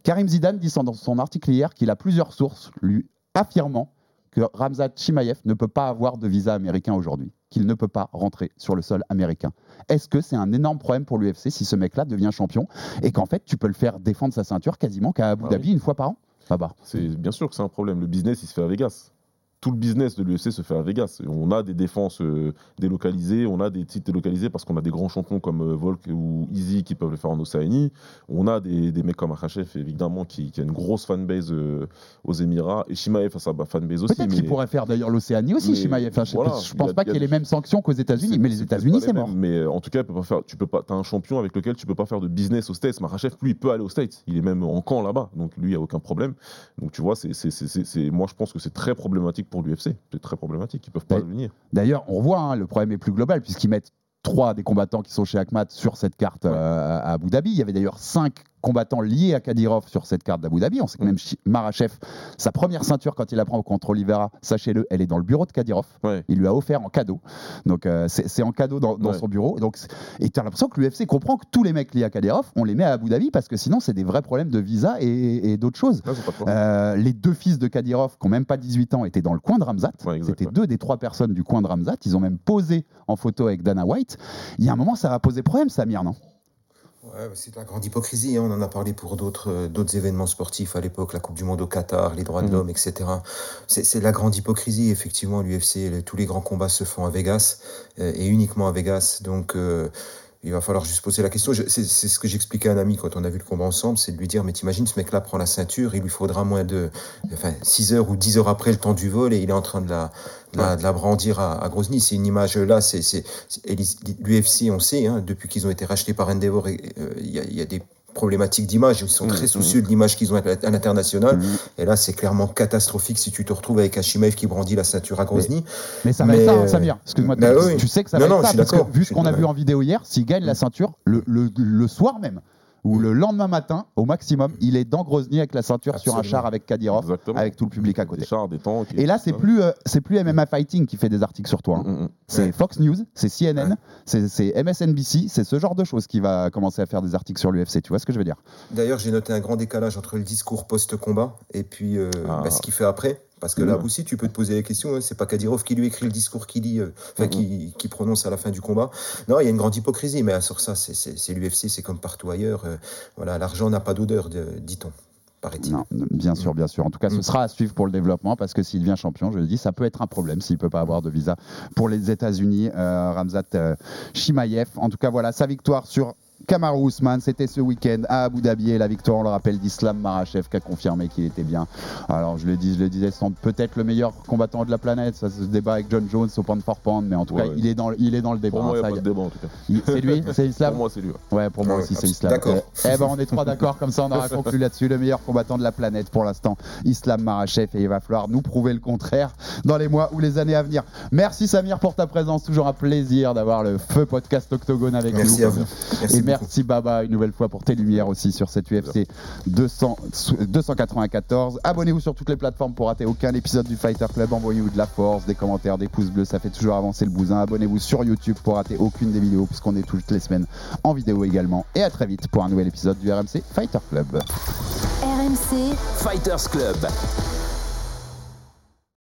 Karim Zidane dit dans son article hier qu'il a plusieurs sources lui affirmant que Ramzat Chimaev ne peut pas avoir de visa américain aujourd'hui, qu'il ne peut pas rentrer sur le sol américain. Est-ce que c'est un énorme problème pour l'UFC si ce mec-là devient champion et qu'en fait tu peux le faire défendre sa ceinture quasiment qu'à Abu Ah Dhabi une fois par an? Bah. C'est bien sûr que c'est un problème. Le business, il se fait à Vegas. Tout le business de l'UFC se fait à Vegas. On a des défenses euh, délocalisées, on a des titres délocalisés parce qu'on a des grands champions comme euh, Volk ou Easy qui peuvent le faire en Océanie. On a des, des mecs comme Akhachev, évidemment, qui, qui a une grosse fanbase euh, aux Émirats. Et Shimaev a sa fanbase aussi. Peut-être qu'il pourrait faire d'ailleurs l'Océanie aussi, mais Chimaev. Enfin, je, voilà, je il y pense a- pas qu'il y ait les mêmes sanctions qu'aux États-Unis, mais les États-Unis, c'est mort. Mais en tout cas, pas faire, tu peux pas, as un champion avec lequel tu peux pas faire de business aux States. Marachev, lui, il peut aller aux States. Il est même en camp là-bas. Donc lui, il n'y a aucun problème. Donc tu vois, c'est- moi, je pense que c'est très problématique pour l'UFC. C'est très problématique. Ils peuvent pas le venir. D'ailleurs, on voit, hein, le problème est plus global, puisqu'ils mettent trois des combattants qui sont chez Akhmat sur cette carte euh, à Abu Dhabi. Il y avait d'ailleurs cinq combattants liés à Kadyrov sur cette carte d'Abu Dhabi. On sait que même Marachev, sa première ceinture quand il la prend contre Oliveira, sachez-le, elle est dans le bureau de Kadyrov. Il lui a offert en cadeau. Donc euh, c'est en cadeau dans, dans Ouais. son bureau. Donc, et tu as l'impression que l'UFC comprend que tous les mecs liés à Kadyrov, on les met à Abu Dhabi parce que sinon c'est des vrais problèmes de visa et, et d'autres choses. Euh, les deux fils de Kadyrov, qui n'ont même pas 18 ans, étaient dans le coin de Ramzat. C'était deux des trois personnes du coin de Ramzat. Ils ont même posé en photo avec Dana White. Il y a un moment, ça va poser problème, Samir, non? Ouais, c'est la grande hypocrisie. hein. On en a parlé pour d'autres euh, d'autres événements sportifs à l'époque, la Coupe du Monde au Qatar, les droits de Mhm. l'homme, etc. C'est la grande hypocrisie, effectivement, l'UFC. le- Tous les grands combats se font à Vegas euh, et uniquement à Vegas. Donc, euh, il va falloir juste poser la question. C'est ce que j'expliquais à un ami quand on a vu le combat ensemble, c'est de lui dire, mais t'imagines, ce mec-là prend la ceinture, il lui faudra moins de, enfin, 6 heures ou 10 heures après le temps du vol et il est en train de la, de la, de la brandir à, à Grozny. C'est une image là, c'est l'UFC, on sait, hein, depuis qu'ils ont été rachetés par Endeavor, euh, il y, a- il y a des problématiques d'image. Ils sont très soucieux de l'image qu'ils ont à l'international. Et là, c'est clairement catastrophique si tu te retrouves avec Hashimaev qui brandit la ceinture à Grozny. Mais ça va être ça, hein, Samir. Excuse-moi, bah tu, sais que ça va non, être ça. vu ce qu'on a vu en vidéo hier, s'il gagne la ceinture, le soir même, ou le lendemain matin, au maximum, il est dans Grozny avec la ceinture sur un char avec Kadyrov, avec tout le public à côté. Des chars, des tanks. Et là, c'est plus, euh, c'est plus MMA Fighting qui fait des articles sur toi. hein. C'est Fox News, c'est CNN, c'est c'est MSNBC, c'est ce genre de choses qui va commencer à faire des articles sur l'UFC. Tu vois ce que je veux dire D'ailleurs, j'ai noté un grand décalage entre le discours post-combat et puis euh, Ah. bah, ce qu'il fait après. Parce que là Mhm. aussi, tu peux te poser la question, hein, c'est pas Kadyrov qui lui écrit le discours qu'il lit, euh, enfin, qui, qui prononce à la fin du combat. Non, il y a une grande hypocrisie, mais sur ça, c'est- l'UFC, c'est comme partout ailleurs. euh, voilà, l'argent n'a pas d'odeur, de- dit-on. paraît-il. Non, bien sûr, bien sûr. En tout cas, ce sera à suivre pour le développement parce que s'il devient champion, je le dis, ça peut être un problème s'il peut pas avoir de visa pour les États-Unis. Euh, Ramzat euh. En tout cas, voilà sa victoire sur. Kamaru Ousmane, c'était ce week-end à Abu Dhabi et la victoire, on le rappelle, d'Islam Marachev qui a confirmé qu'il était bien. Alors je le dis, je le disais, sans peut-être le meilleur combattant de la planète. Ça se débat avec John Jones au pound for pound, mais en tout cas, Ouais. il est dans, le- il est dans le débat. Pour moi, il hein, n'y a ça pas y de débat en tout cas. il- C'est lui *laughs* C'est Islam Pour moi, c'est lui. ouais. Ouais, pour moi Ouais, aussi, c'est Islam. d'accord. Eh eh ben, on est trois d'accord, comme ça, on aura conclu là-dessus. Le meilleur combattant de la planète pour l'instant, Islam Marachev, et il va falloir nous prouver le contraire dans les mois ou les années à venir. Merci Samir pour ta présence, toujours un plaisir d'avoir le feu podcast Octogone avec Merci nous. à vous. Merci et. Merci Baba une nouvelle fois pour tes lumières aussi sur cette UFC 200 294. Abonnez-vous sur toutes les plateformes pour rater aucun épisode du Fighter Club. Envoyez-nous de la force, des commentaires, des pouces bleus, ça fait toujours avancer le bousin. Abonnez-vous sur YouTube pour rater aucune des vidéos puisqu'on est toutes les semaines en vidéo également. Et à très vite pour un nouvel épisode du RMC Fighter Club. RMC Fighters Club.